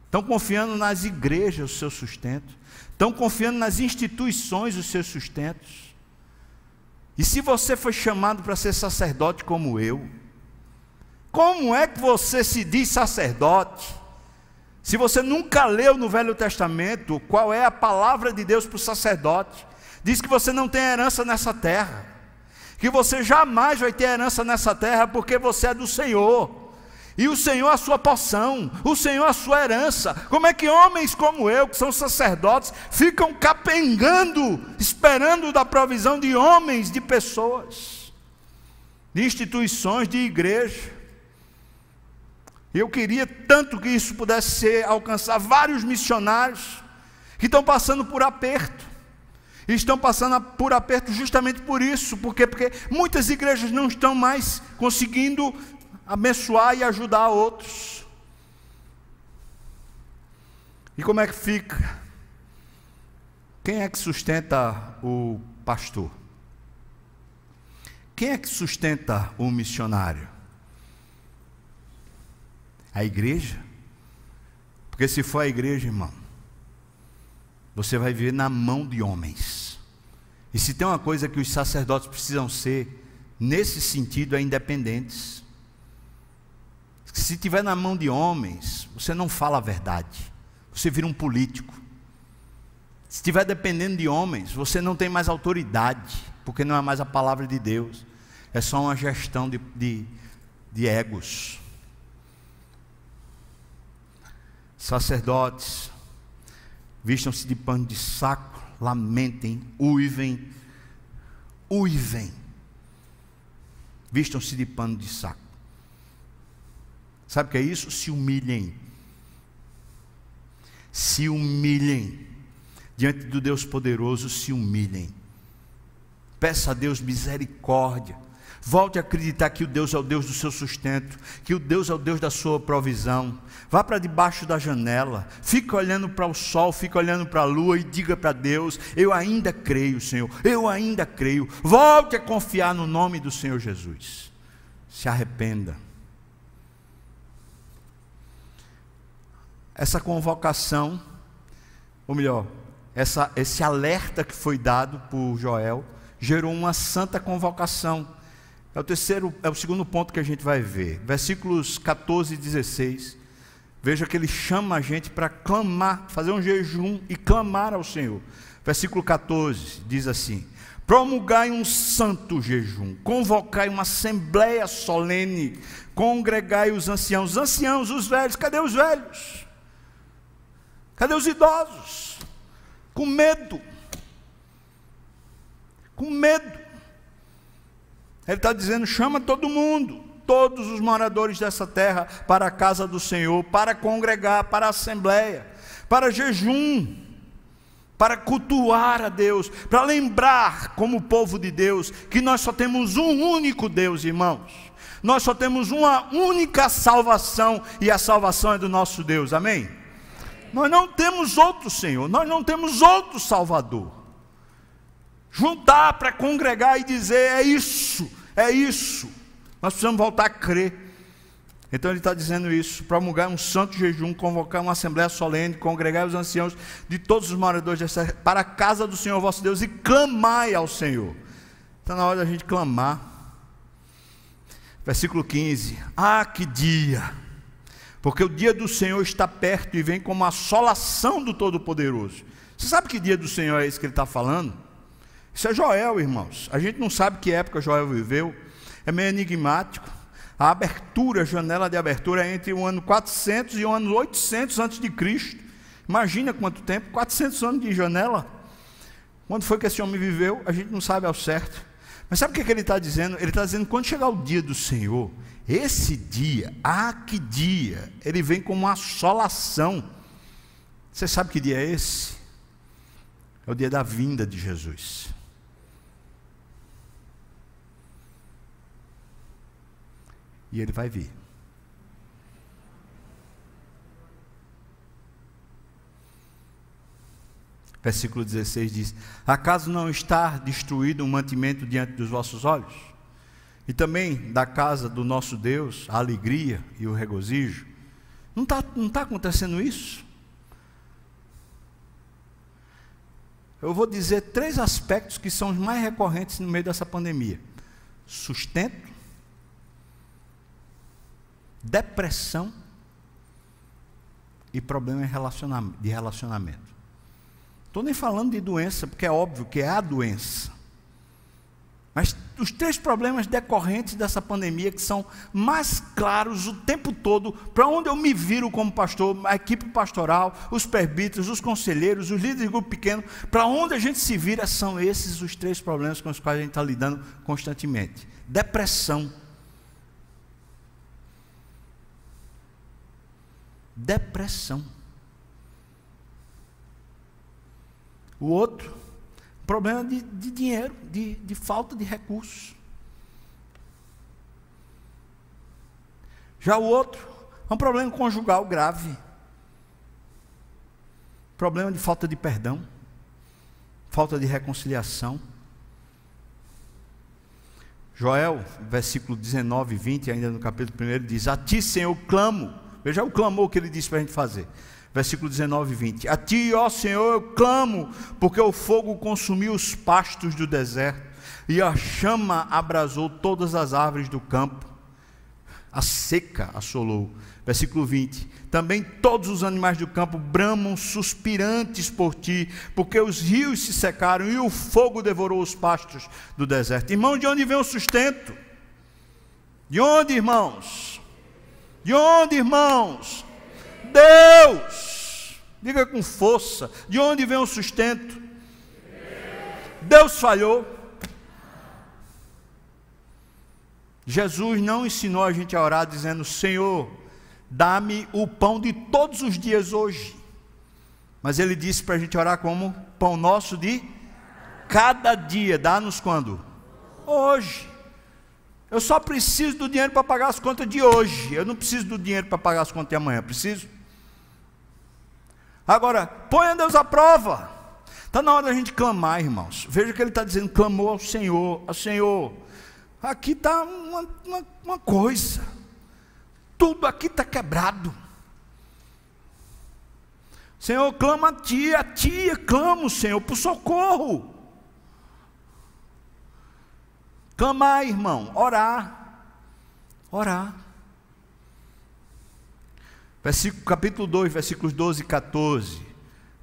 estão confiando nas igrejas o seu sustento, estão confiando nas instituições os seus sustentos. E se você foi chamado para ser sacerdote como eu, como é que você se diz sacerdote? Se você nunca leu no Velho Testamento qual é a palavra de Deus para o sacerdote, Diz que você não tem herança nessa terra, que você jamais vai ter herança nessa terra porque você é do Senhor. E o Senhor a sua porção, o Senhor a sua herança. Como é que homens como eu, que são sacerdotes, ficam capengando, esperando da provisão de homens, de pessoas, de instituições, de igreja? Eu queria tanto que isso pudesse ser, alcançar vários missionários que estão passando por aperto e estão passando por aperto justamente por isso, porque porque muitas igrejas não estão mais conseguindo abençoar e ajudar outros. E como é que fica? Quem é que sustenta o pastor? Quem é que sustenta o missionário? A igreja? Porque se for a igreja, irmão, você vai viver na mão de homens. E se tem uma coisa que os sacerdotes precisam ser, nesse sentido, é independentes. Se estiver na mão de homens, você não fala a verdade, você vira um político. Se estiver dependendo de homens, você não tem mais autoridade, porque não é mais a palavra de Deus, é só uma gestão de, de, de egos. Sacerdotes, Vistam-se de pano de saco, lamentem, uivem, uivem. Vistam-se de pano de saco. Sabe o que é isso? Se humilhem. Se humilhem. Diante do Deus poderoso, se humilhem. Peça a Deus misericórdia Volte a acreditar que o Deus é o Deus do seu sustento, que o Deus é o Deus da sua provisão. Vá para debaixo da janela, fique olhando para o sol, fique olhando para a lua e diga para Deus: Eu ainda creio, Senhor, eu ainda creio. Volte a confiar no nome do Senhor Jesus. Se arrependa. Essa convocação, ou melhor, essa, esse alerta que foi dado por Joel, gerou uma santa convocação é o terceiro, é o segundo ponto que a gente vai ver. Versículos 14 e 16. Veja que ele chama a gente para clamar, fazer um jejum e clamar ao Senhor. Versículo 14 diz assim: promulgai um santo jejum, convocai uma assembleia solene, congregai os anciãos, os anciãos, os velhos, cadê os velhos? Cadê os idosos? Com medo, com medo. Ele está dizendo: chama todo mundo, todos os moradores dessa terra, para a casa do Senhor, para congregar, para a assembleia, para jejum para cultuar a Deus, para lembrar, como povo de Deus, que nós só temos um único Deus, irmãos. Nós só temos uma única salvação e a salvação é do nosso Deus, amém? Nós não temos outro Senhor, nós não temos outro Salvador. Juntar para congregar e dizer: é isso, é isso. Nós precisamos voltar a crer. Então ele está dizendo isso: promulgar um santo jejum, convocar uma assembléia solene, congregar os anciãos de todos os moradores para a casa do Senhor vosso Deus e clamai ao Senhor. Está na hora da gente clamar. Versículo 15: Ah, que dia! Porque o dia do Senhor está perto e vem como a assolação do Todo-Poderoso. Você sabe que dia do Senhor é esse que ele está falando? Isso é Joel, irmãos. A gente não sabe que época Joel viveu, é meio enigmático a abertura, a janela de abertura é entre o ano 400 e o ano 800 antes de Cristo. Imagina quanto tempo, 400 anos de janela. Quando foi que esse homem viveu, a gente não sabe ao certo. Mas sabe o que, é que ele está dizendo? Ele está dizendo, quando chegar o dia do Senhor, esse dia, ah, que dia, ele vem como uma assolação. Você sabe que dia é esse? É o dia da vinda de Jesus. E ele vai vir. Versículo 16 diz: Acaso não está destruído um mantimento diante dos vossos olhos? E também da casa do nosso Deus a alegria e o regozijo? Não está não tá acontecendo isso? Eu vou dizer três aspectos que são os mais recorrentes no meio dessa pandemia: sustento, depressão e problema de relacionamento. Estou nem falando de doença, porque é óbvio que é a doença. Mas os três problemas decorrentes dessa pandemia, que são mais claros o tempo todo, para onde eu me viro como pastor, a equipe pastoral, os presbíteros, os conselheiros, os líderes de grupo pequeno, para onde a gente se vira, são esses os três problemas com os quais a gente está lidando constantemente: depressão, depressão. O outro, problema de, de dinheiro, de, de falta de recursos. Já o outro, é um problema conjugal grave. Problema de falta de perdão, falta de reconciliação. Joel, versículo 19 e 20, ainda no capítulo 1, diz: A ti, Senhor, clamo Veja o clamor que ele disse para a gente fazer. Versículo 19 e 20. A ti, ó Senhor, eu clamo, porque o fogo consumiu os pastos do deserto, e a chama abrasou todas as árvores do campo. A seca assolou. Versículo 20. Também todos os animais do campo bramam suspirantes por ti, porque os rios se secaram e o fogo devorou os pastos do deserto. Irmão, de onde vem o sustento? De onde, irmãos? De onde, irmãos? Deus. Diga com força. De onde vem o sustento? Deus falhou. Jesus não ensinou a gente a orar dizendo: Senhor, dá-me o pão de todos os dias hoje. Mas ele disse para a gente orar como pão nosso de cada dia. Dá-nos quando? Hoje. Eu só preciso do dinheiro para pagar as contas de hoje. Eu não preciso do dinheiro para pagar as contas de amanhã. Preciso? Agora, ponha Deus à prova. Está na hora da gente clamar, irmãos. Veja o que ele está dizendo: clamou ao Senhor, ao Senhor. Aqui está uma, uma, uma coisa. Tudo aqui está quebrado. Senhor, clama a ti, a ti, clamo, Senhor, por socorro. Clamar, irmão, orar. Orar. Versículo, capítulo 2, versículos 12 e 14.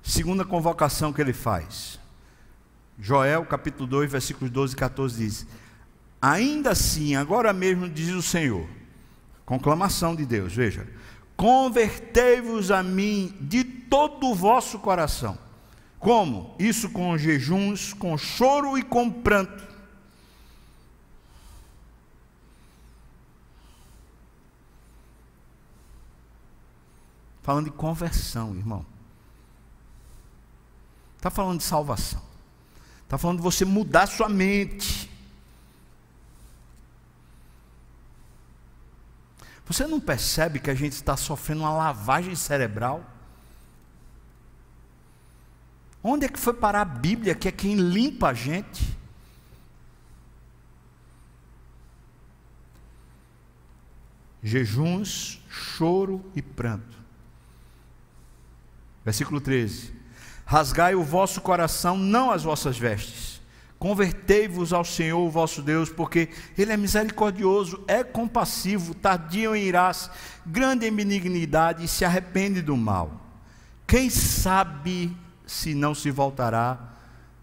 Segunda convocação que ele faz. Joel capítulo 2, versículos 12 e 14 diz: Ainda assim, agora mesmo diz o Senhor, conclamação de Deus, veja: Convertei-vos a mim de todo o vosso coração. Como? Isso com jejuns, com choro e com pranto. Falando de conversão, irmão. Está falando de salvação. Está falando de você mudar sua mente. Você não percebe que a gente está sofrendo uma lavagem cerebral? Onde é que foi parar a Bíblia, que é quem limpa a gente? Jejuns, choro e pranto. Versículo 13: Rasgai o vosso coração, não as vossas vestes Convertei-vos ao Senhor, vosso Deus, porque Ele é misericordioso, é compassivo, tardio em irás, grande em benignidade e se arrepende do mal. Quem sabe se não se voltará?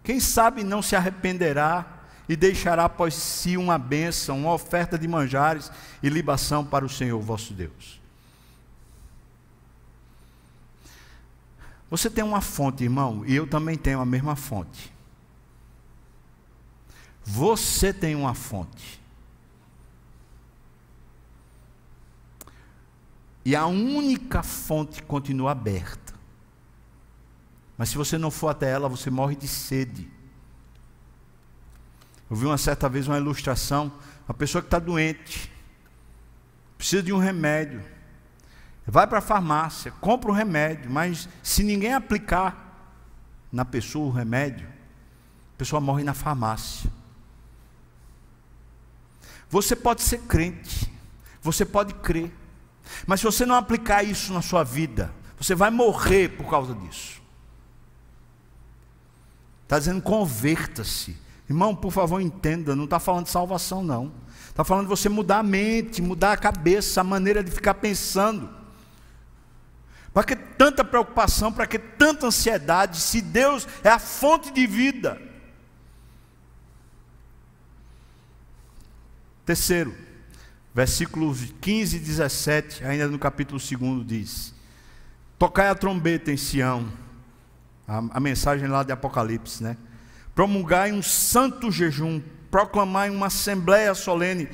Quem sabe não se arrependerá e deixará após si uma bênção, uma oferta de manjares e libação para o Senhor vosso Deus? Você tem uma fonte, irmão, e eu também tenho a mesma fonte. Você tem uma fonte. E a única fonte continua aberta. Mas se você não for até ela, você morre de sede. Eu vi uma certa vez uma ilustração, uma pessoa que está doente, precisa de um remédio. Vai para a farmácia, compra o remédio, mas se ninguém aplicar na pessoa o remédio, a pessoa morre na farmácia. Você pode ser crente, você pode crer, mas se você não aplicar isso na sua vida, você vai morrer por causa disso. Está dizendo converta-se. Irmão, por favor, entenda, não está falando de salvação, não. Está falando de você mudar a mente, mudar a cabeça, a maneira de ficar pensando. Para que tanta preocupação, para que tanta ansiedade, se Deus é a fonte de vida? Terceiro, versículos 15 e 17, ainda no capítulo 2, diz: Tocai a trombeta em Sião, a, a mensagem lá de Apocalipse, né? Promulgai um santo jejum, proclamai uma assembléia solene,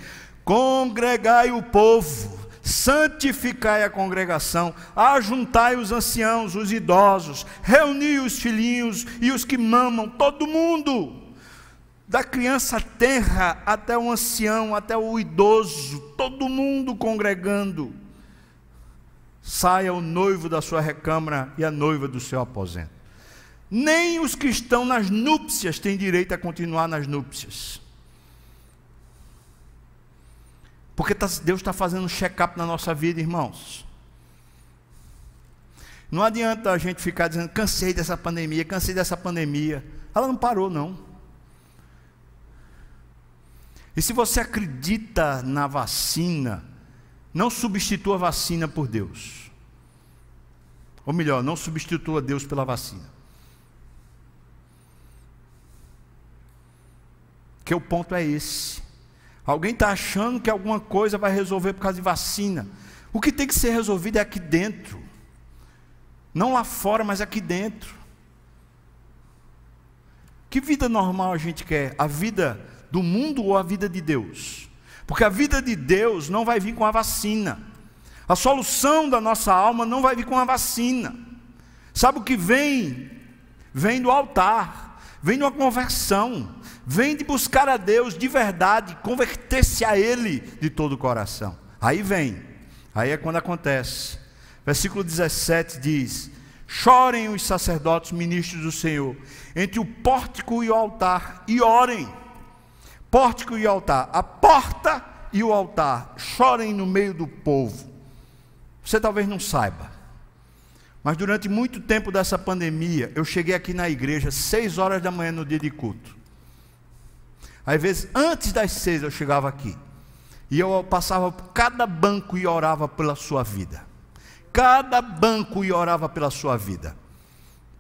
congregai o povo, santificai a congregação, ajuntai os anciãos, os idosos, reuni os filhinhos e os que mamam, todo mundo da criança terra até o ancião, até o idoso, todo mundo congregando. Saia o noivo da sua recâmara e a noiva do seu aposento. Nem os que estão nas núpcias têm direito a continuar nas núpcias. Porque tá, Deus está fazendo um check-up na nossa vida, irmãos. Não adianta a gente ficar dizendo, cansei dessa pandemia, cansei dessa pandemia. Ela não parou, não. E se você acredita na vacina, não substitua a vacina por Deus. Ou melhor, não substitua Deus pela vacina. Que o ponto é esse. Alguém está achando que alguma coisa vai resolver por causa de vacina. O que tem que ser resolvido é aqui dentro. Não lá fora, mas aqui dentro. Que vida normal a gente quer? A vida do mundo ou a vida de Deus? Porque a vida de Deus não vai vir com a vacina. A solução da nossa alma não vai vir com a vacina. Sabe o que vem? Vem do altar, vem de uma conversão, vem de buscar a Deus de verdade, converter-se a Ele de todo o coração. Aí vem, aí é quando acontece. Versículo 17 diz: Chorem os sacerdotes ministros do Senhor, entre o pórtico e o altar, e orem pórtico e altar, a porta e o altar chorem no meio do povo. Você talvez não saiba, mas durante muito tempo dessa pandemia, eu cheguei aqui na igreja seis horas da manhã no dia de culto. Às vezes, antes das seis eu chegava aqui. E eu passava por cada banco e orava pela sua vida. Cada banco e orava pela sua vida.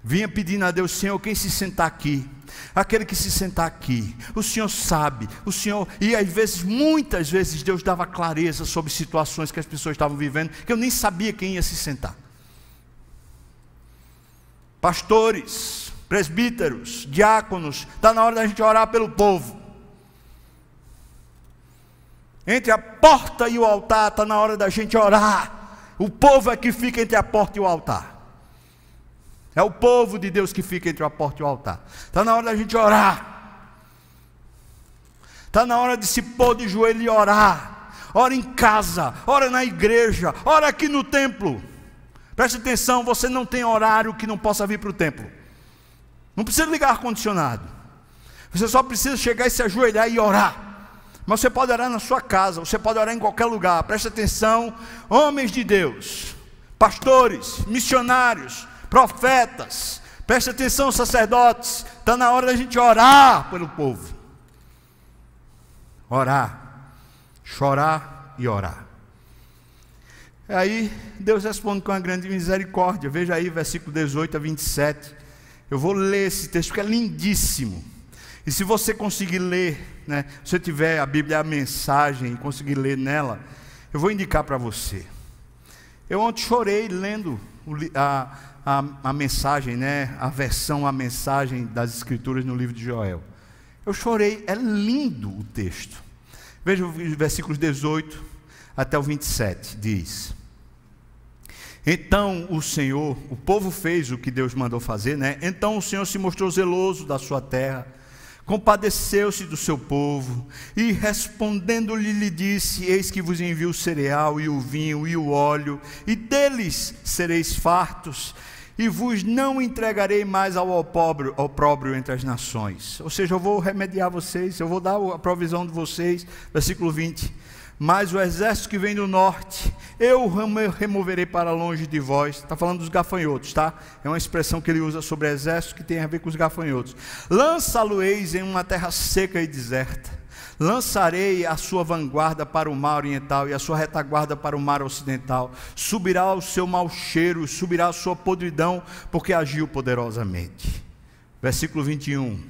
vinha pedindo a Deus, Senhor, quem se sentar aqui, aquele que se sentar aqui, o Senhor sabe, o Senhor, e às vezes, muitas vezes, Deus dava clareza sobre situações que as pessoas estavam vivendo, que eu nem sabia quem ia se sentar. Pastores, presbíteros, diáconos, está na hora da gente orar pelo povo. Entre a porta e o altar, está na hora da gente orar. O povo é que fica entre a porta e o altar. É o povo de Deus que fica entre a porta e o altar. Está na hora da gente orar. Está na hora de se pôr de joelho e orar. Ora em casa, ora na igreja, ora aqui no templo. Preste atenção, você não tem horário que não possa vir para o templo. Não precisa ligar ar-condicionado. Você só precisa chegar e se ajoelhar e orar. Mas você pode orar na sua casa, você pode orar em qualquer lugar. Preste atenção, homens de Deus, pastores, missionários, profetas, preste atenção, sacerdotes, está na hora da gente orar pelo povo. Orar, chorar e orar. Aí Deus responde com uma grande misericórdia. Veja aí, versículo 18 a 27. Eu vou ler esse texto porque é lindíssimo. E se você conseguir ler, né, se você tiver a Bíblia, a mensagem, e conseguir ler nela, eu vou indicar para você. Eu ontem chorei lendo a, a, a mensagem, né, a versão, a mensagem das Escrituras no livro de Joel. Eu chorei, é lindo o texto. Veja os versículos 18 até o 27, diz. Então o Senhor, o povo fez o que Deus mandou fazer, né? Então o Senhor se mostrou zeloso da sua terra, compadeceu-se do seu povo e respondendo-lhe lhe disse: Eis que vos envio o cereal e o vinho e o óleo, e deles sereis fartos e vos não entregarei mais ao opróbrio, entre as nações. Ou seja, eu vou remediar vocês, eu vou dar a provisão de vocês. Versículo 20. Mas o exército que vem do norte, eu removerei para longe de vós. Está falando dos gafanhotos, tá? É uma expressão que ele usa sobre exército que tem a ver com os gafanhotos. Lança-lo-eis em uma terra seca e deserta Lançarei a sua vanguarda para o mar oriental e a sua retaguarda para o mar ocidental. Subirá o seu mau cheiro, subirá a sua podridão, porque agiu poderosamente. Versículo 21.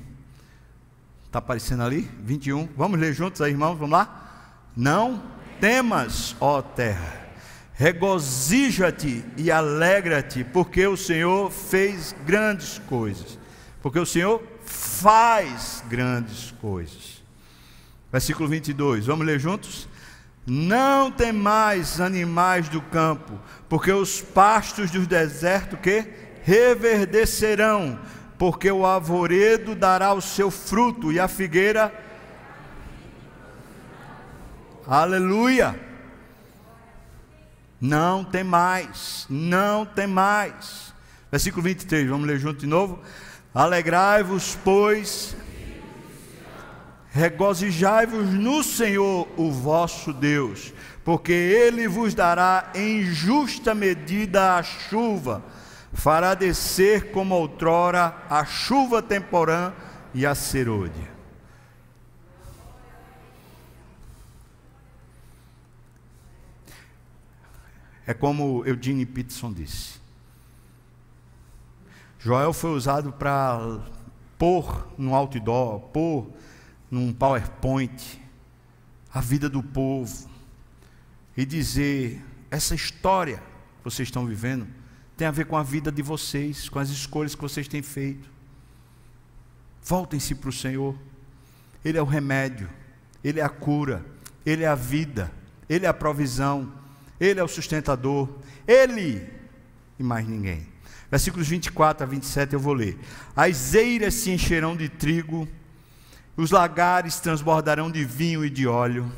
Está aparecendo ali? 21. Vamos ler juntos aí, irmãos? Vamos lá? Não temas, ó terra. Regozija-te e alegra-te, porque o Senhor fez grandes coisas. Porque o Senhor faz grandes coisas. Versículo 22, vamos ler juntos? Não temais animais do campo, porque os pastos do deserto que reverdecerão, porque o arvoredo dará o seu fruto e a figueira Aleluia! Não tem mais, não tem mais. Versículo 23, vamos ler junto de novo. Alegrai-vos, pois, Regozijai-vos no Senhor, o vosso Deus, porque Ele vos dará em justa medida a chuva, fará descer como outrora a chuva temporã e a serôdia. É como Eugene Peterson disse. Joel foi usado para pôr no outdoor, pôr num PowerPoint a vida do povo e dizer: essa história que vocês estão vivendo tem a ver com a vida de vocês, com as escolhas que vocês têm feito. Voltem-se para o Senhor, Ele é o remédio, Ele é a cura, Ele é a vida, Ele é a provisão, Ele é o sustentador, Ele e mais ninguém. Versículos 24 a 27 eu vou ler. As eiras se encherão de trigo os lagares transbordarão de vinho e de óleo.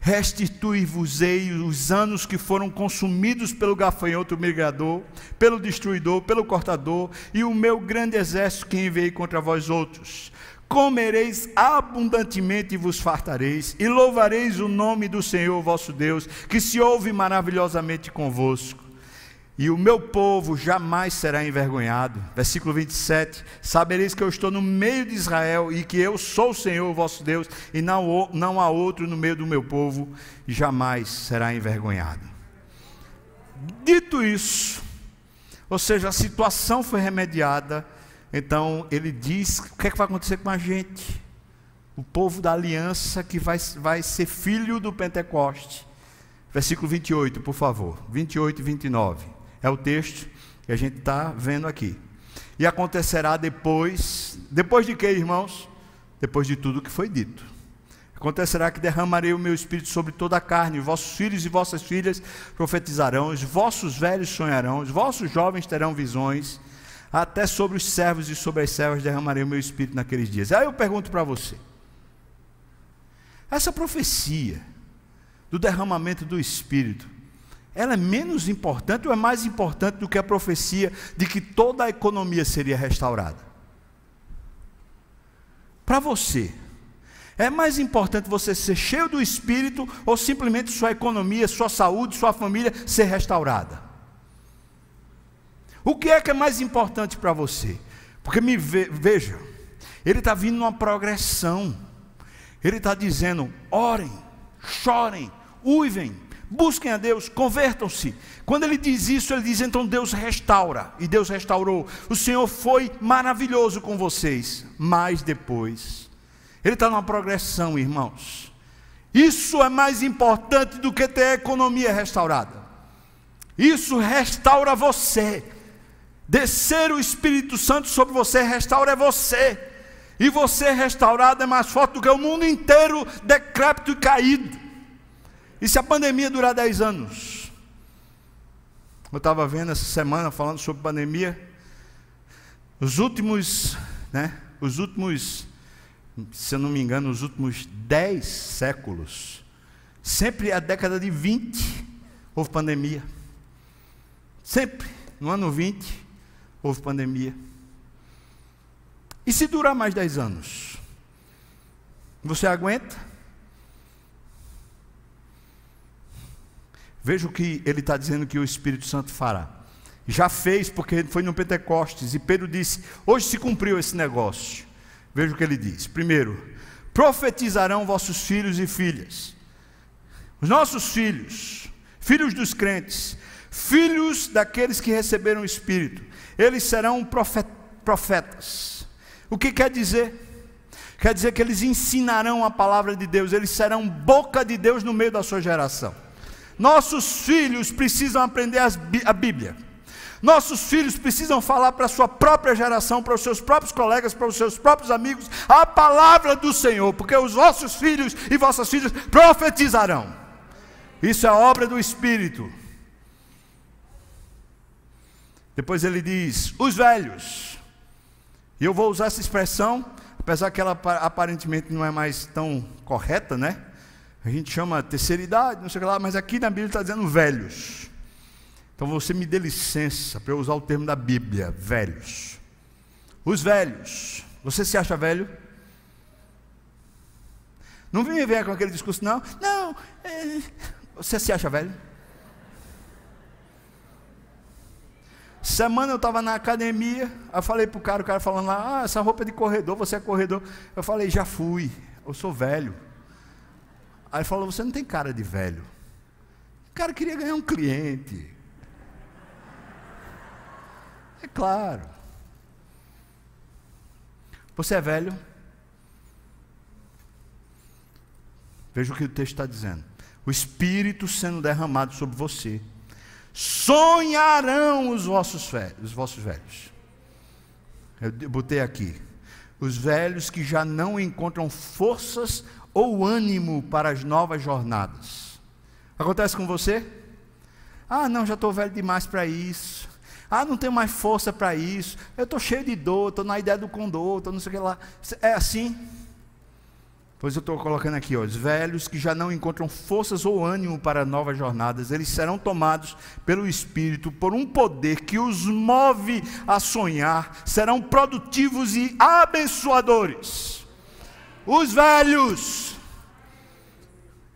Restitui-vos-ei os anos que foram consumidos pelo gafanhoto migrador, pelo destruidor, pelo cortador, e o meu grande exército que enviei contra vós outros. Comereis abundantemente e vos fartareis, e louvareis o nome do Senhor vosso Deus, que se ouve maravilhosamente convosco e o meu povo jamais será envergonhado. Versículo 27. Sabereis que eu estou no meio de Israel e que eu sou o Senhor vosso Deus, e não, não há outro no meio do meu povo, jamais será envergonhado. Dito isso, Ou seja, a situação foi remediada. Então ele diz: o que, é que vai acontecer com a gente? O povo da aliança que vai, vai ser filho do Pentecoste. Versículo 28, por favor. 28 e 29. É o texto que a gente está vendo aqui. E acontecerá depois, depois de que, irmãos? Depois de tudo que foi dito. Acontecerá que derramarei o meu espírito sobre toda a carne, vossos filhos e vossas filhas profetizarão, os vossos velhos sonharão, os vossos jovens terão visões, até sobre os servos e sobre as servas derramarei o meu espírito naqueles dias. Aí eu pergunto para você: essa profecia do derramamento do espírito, ela é menos importante ou é mais importante do que a profecia de que toda a economia seria restaurada? Para você, é mais importante você ser cheio do Espírito ou simplesmente sua economia, sua saúde, sua família ser restaurada? O que é que é mais importante para você? Porque me ve, veja, ele está vindo numa progressão. Ele está dizendo: orem, chorem, uivem, busquem a Deus, convertam-se. Quando ele diz isso, ele diz: então Deus restaura. E Deus restaurou. O Senhor foi maravilhoso com vocês. Mas depois, ele está numa progressão, irmãos. Isso é mais importante do que ter a economia restaurada. Isso restaura você. Descer o Espírito Santo sobre você restaura você. E você restaurado é mais forte do que o mundo inteiro decrépito e caído. E se a pandemia durar 10 anos? Eu estava vendo essa semana falando sobre pandemia. Os últimos, né? Os últimos se eu não me engano, nos últimos dez séculos, sempre a década de 20 houve pandemia. Sempre, no ano 20, houve pandemia. E se durar mais 10 anos? Você aguenta? Veja o que ele está dizendo que o Espírito Santo fará. Já fez, porque foi no Pentecostes, e Pedro disse: hoje se cumpriu esse negócio. Veja o que ele diz. Primeiro, profetizarão vossos filhos e filhas. Os nossos filhos, filhos dos crentes, filhos daqueles que receberam o Espírito, eles serão profetas. O que quer dizer? Quer dizer que eles ensinarão a palavra de Deus, eles serão boca de Deus no meio da sua geração. Nossos filhos precisam aprender a Bíblia. Nossos filhos precisam falar para a sua própria geração, para os seus próprios colegas, para os seus próprios amigos, a palavra do Senhor, porque os vossos filhos e vossas filhas profetizarão. Isso é obra do Espírito. Depois ele diz: os velhos. E eu vou usar essa expressão, apesar que ela aparentemente não é mais tão correta, né? A gente chama terceira idade, não sei o que lá, mas aqui na Bíblia está dizendo velhos. Então você me dê licença para eu usar o termo da Bíblia, velhos. Os velhos. Você se acha velho? Não me ver com aquele discurso, não. Não. É... Você se acha velho? Semana eu estava na academia, eu falei para o cara, o cara falando lá, ah, essa roupa é de corredor, você é corredor. Eu falei, já fui, eu sou velho. Aí ele falou, você não tem cara de velho. O cara queria ganhar um cliente. É claro. Você é velho? Veja o que o texto está dizendo. O Espírito sendo derramado sobre você. Sonharão os vossos velhos, os vossos velhos. Eu botei aqui. Os velhos que já não encontram forças ou ânimo para as novas jornadas. Acontece com você? Ah, não, já estou velho demais para isso. Ah, não tenho mais força para isso. Eu estou cheio de dor, estou na ideia do condor, estou não sei o que lá. É assim? Pois eu estou colocando aqui, ó, os velhos que já não encontram forças ou ânimo para novas jornadas, eles serão tomados pelo Espírito, por um poder que os move a sonhar, serão produtivos e abençoadores. Os velhos.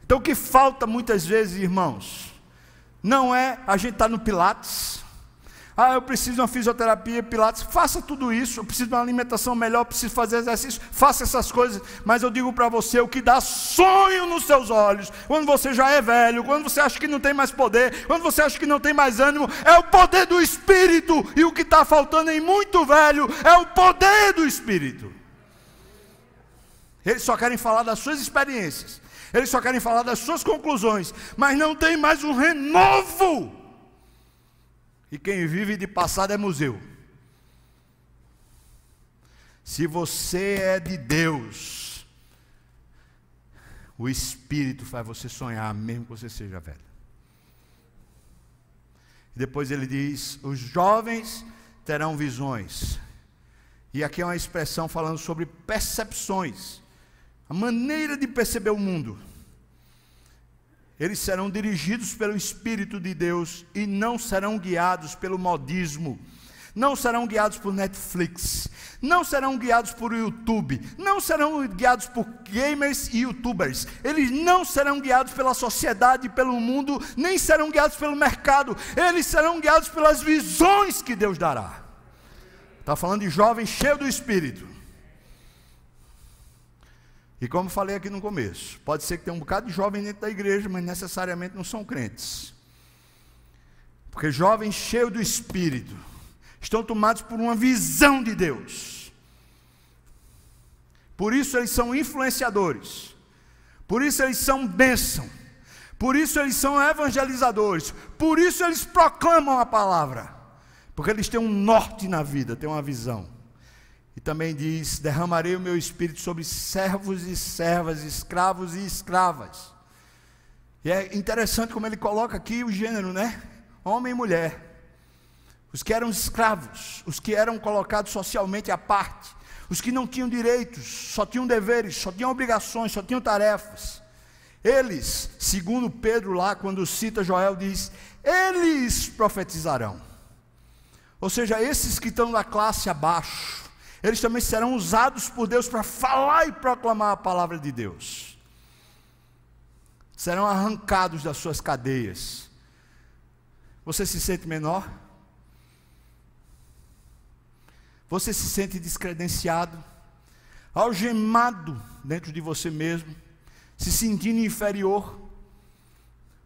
Então o que falta muitas vezes, irmãos, não é a gente estar tá no Pilates, Ah, eu preciso de uma fisioterapia, pilates. Faça tudo isso. Eu preciso de uma alimentação melhor, preciso fazer exercício. Faça essas coisas. Mas eu digo para você: o que dá sonho nos seus olhos, quando você já é velho, quando você acha que não tem mais poder, quando você acha que não tem mais ânimo, é o poder do Espírito. E o que está faltando em muito velho é o poder do Espírito. Eles só querem falar das suas experiências. Eles só querem falar das suas conclusões. Mas não tem mais um renovo e quem vive de passado é museu. Se você é de Deus, o Espírito faz você sonhar, mesmo que você seja velho. Depois ele diz: os jovens terão visões. E aqui é uma expressão falando sobre percepções, a maneira de perceber o mundo eles serão dirigidos pelo Espírito de Deus e não serão guiados pelo modismo, não serão guiados por Netflix, não serão guiados por YouTube, não serão guiados por gamers e youtubers, eles não serão guiados pela sociedade, pelo mundo, nem serão guiados pelo mercado, eles serão guiados pelas visões que Deus dará. Está falando de jovens cheios do Espírito. E como falei aqui no começo, pode ser que tenha um bocado de jovem dentro da igreja, mas necessariamente não são crentes. Porque jovens cheios do Espírito estão tomados por uma visão de Deus. Por isso eles são influenciadores. Por isso eles são bênção. Por isso eles são evangelizadores. Por isso eles proclamam a palavra. Porque eles têm um norte na vida, têm uma visão. Também diz: derramarei o meu espírito sobre servos e servas, escravos e escravas. E é interessante como ele coloca aqui o gênero, né? Homem e mulher. Os que eram escravos, os que eram colocados socialmente à parte, os que não tinham direitos, só tinham deveres, só tinham obrigações, só tinham tarefas. Eles, segundo Pedro lá, quando cita Joel, diz: eles profetizarão. Ou seja, esses que estão na classe abaixo, eles também serão usados por Deus para falar e proclamar a palavra de Deus. Serão arrancados das suas cadeias. Você se sente menor? Você se sente descredenciado, algemado dentro de você mesmo, se sentindo inferior?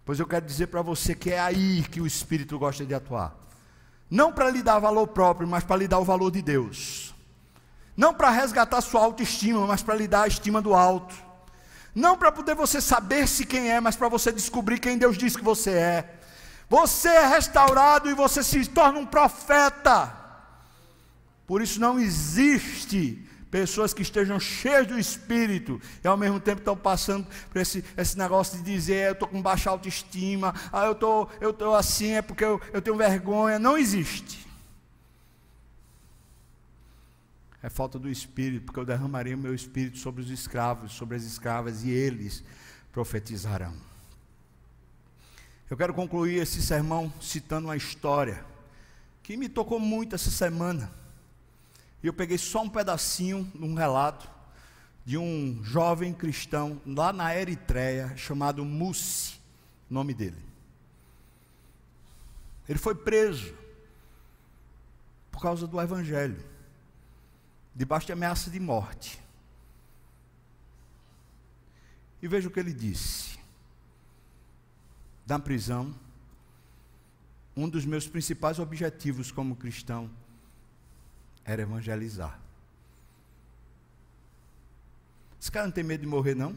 Pois eu quero dizer para você que é aí que o Espírito gosta de atuar. Não para lhe dar valor próprio, mas para lhe dar o valor de Deus. Não para resgatar sua autoestima, mas para lhe dar a estima do alto. Não para poder você saber se quem é, mas para você descobrir quem Deus diz que você é. Você é restaurado e você se torna um profeta. Por isso não existe pessoas que estejam cheias do Espírito e ao mesmo tempo estão passando por esse, esse negócio de dizer eu estou com baixa autoestima, ah, eu tô, estou assim, é porque eu, eu tenho vergonha. Não existe. É falta do espírito, porque eu derramarei o meu espírito sobre os escravos, sobre as escravas, e eles profetizarão. Eu quero concluir esse sermão citando uma história que me tocou muito essa semana. E eu peguei só um pedacinho num relato de um jovem cristão lá na Eritreia, chamado Mussi, nome dele. Ele foi preso por causa do evangelho debaixo de ameaça de morte. E veja o que ele disse. Da prisão, um dos meus principais objetivos como cristão era evangelizar. Esse cara não tem medo de morrer, não?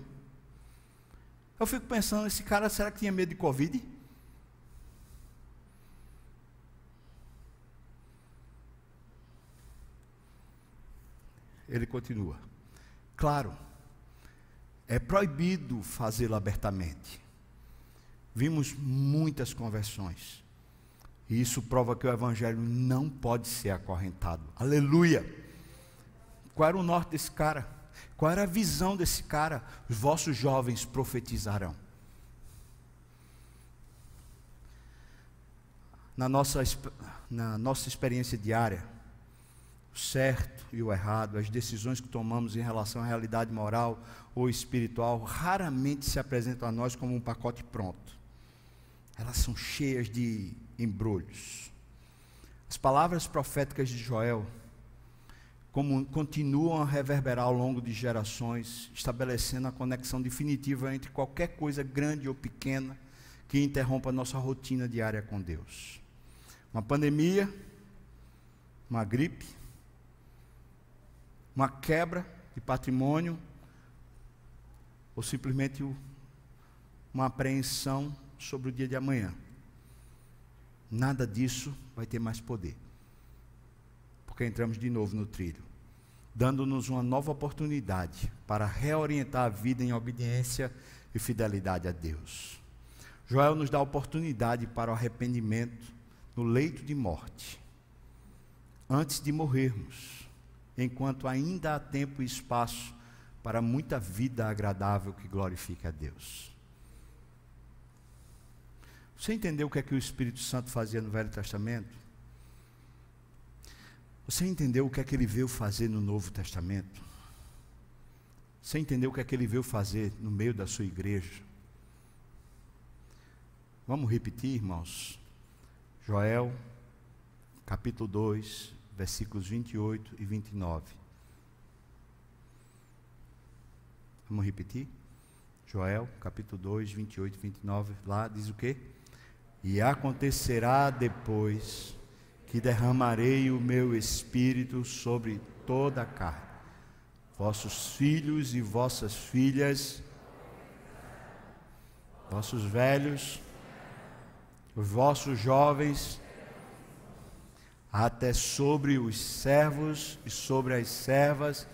Eu fico pensando, esse cara, será que tinha medo de Covid? Ele continua. Claro, é proibido fazê-lo abertamente. Vimos muitas conversões. E isso prova que o evangelho não pode ser acorrentado. Aleluia! Qual era o norte desse cara? Qual era a visão desse cara? Os vossos jovens profetizarão. Na nossa, na nossa experiência diária, o certo e o errado, as decisões que tomamos em relação à realidade moral ou espiritual, raramente se apresentam a nós como um pacote pronto. Elas são cheias de embrulhos. As palavras proféticas de Joel como continuam a reverberar ao longo de gerações, estabelecendo a conexão definitiva entre qualquer coisa grande ou pequena que interrompa a nossa rotina diária com Deus. Uma pandemia, uma gripe, uma quebra de patrimônio, ou simplesmente uma apreensão sobre o dia de amanhã. Nada disso vai ter mais poder. Porque entramos de novo no trilho, dando-nos uma nova oportunidade para reorientar a vida em obediência e fidelidade a Deus. Joel nos dá oportunidade para o arrependimento no leito de morte, antes de morrermos, enquanto ainda há tempo e espaço para muita vida agradável que glorifique a Deus. Você entendeu o que é que o Espírito Santo fazia no Velho Testamento? Você entendeu o que é que ele veio fazer no Novo Testamento? Você entendeu o que é que ele veio fazer no meio da sua igreja? Vamos repetir, irmãos? Joel, capítulo 2, versículos 28 e 29. Vamos repetir? Joel, capítulo 2, 28 e 29. Lá diz o quê? E acontecerá depois que derramarei o meu espírito sobre toda a carne. Vossos filhos e vossas filhas, vossos velhos, os vossos jovens, até sobre os servos e sobre as servas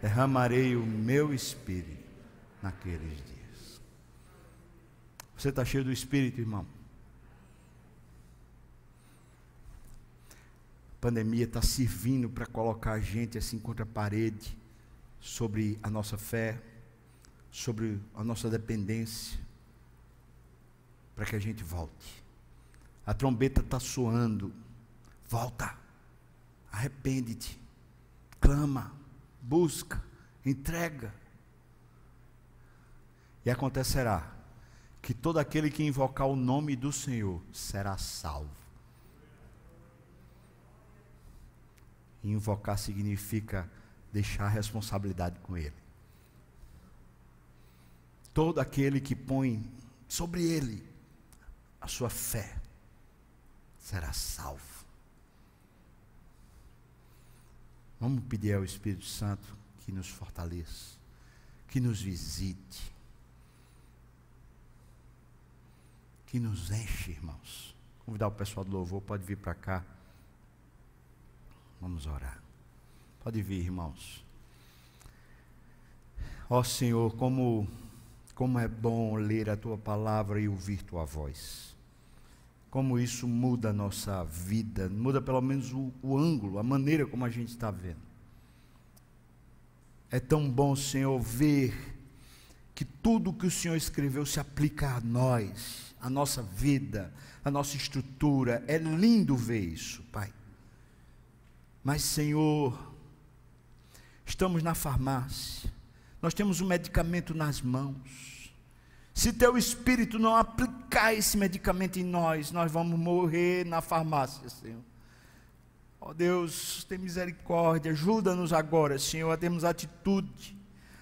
derramarei o meu espírito naqueles dias. Você está cheio do espírito, irmão? A pandemia está servindo para colocar a gente assim contra a parede sobre a nossa fé, sobre a nossa dependência, para que a gente volte. A trombeta está soando. Volta. Arrepende-te. Clama. Busca. Entrega. E acontecerá que todo aquele que invocar o nome do Senhor será salvo. invocar significa deixar a responsabilidade com Ele. Todo aquele que põe sobre Ele a sua fé será salvo. Vamos pedir ao Espírito Santo que nos fortaleça, que nos visite, que nos enche, irmãos. Convidar o pessoal do louvor, pode vir para cá. Vamos orar. Pode vir, irmãos. Ó Senhor, como, como é bom ler a tua palavra e ouvir tua voz como isso muda a nossa vida, muda pelo menos o, o ângulo, a maneira como a gente está vendo. É tão bom, Senhor, ver que tudo que o Senhor escreveu se aplica a nós, a nossa vida, a nossa estrutura. É lindo ver isso, Pai. Mas, Senhor, estamos na farmácia, nós temos um medicamento nas mãos se teu espírito não aplicar esse medicamento em nós, nós vamos morrer na farmácia, Senhor. Ó oh Deus, tem misericórdia, ajuda-nos agora, Senhor, a termos atitude,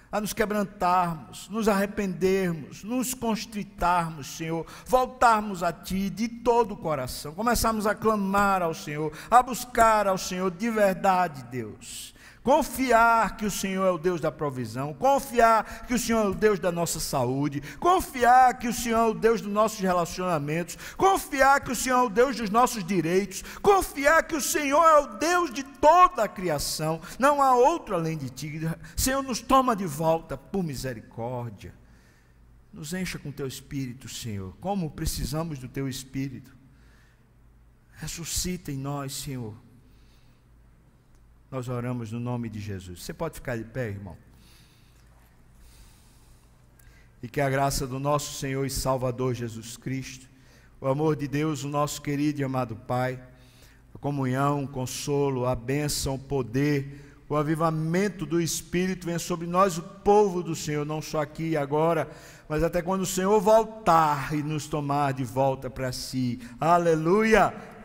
a nos quebrantarmos, nos arrependermos, nos constritarmos, Senhor, voltarmos a Ti de todo o coração, começarmos a clamar ao Senhor, a buscar ao Senhor de verdade, Deus Confiar que o Senhor é o Deus da provisão, confiar que o Senhor é o Deus da nossa saúde, confiar que o Senhor é o Deus dos nossos relacionamentos, confiar que o Senhor é o Deus dos nossos direitos, confiar que o Senhor é o Deus de toda a criação, não há outro além de ti. Senhor, nos toma de volta por misericórdia. Nos encha com teu espírito, Senhor. Como precisamos do teu espírito. Ressuscita em nós, Senhor nós oramos no nome de Jesus. Você pode ficar de pé, irmão? E que a graça do nosso Senhor e Salvador Jesus Cristo, o amor de Deus, o nosso querido e amado Pai, a comunhão, o consolo, a bênção, o poder, o avivamento do Espírito venha sobre nós, o povo do Senhor, não só aqui e agora, mas até quando o Senhor voltar e nos tomar de volta para si. Aleluia!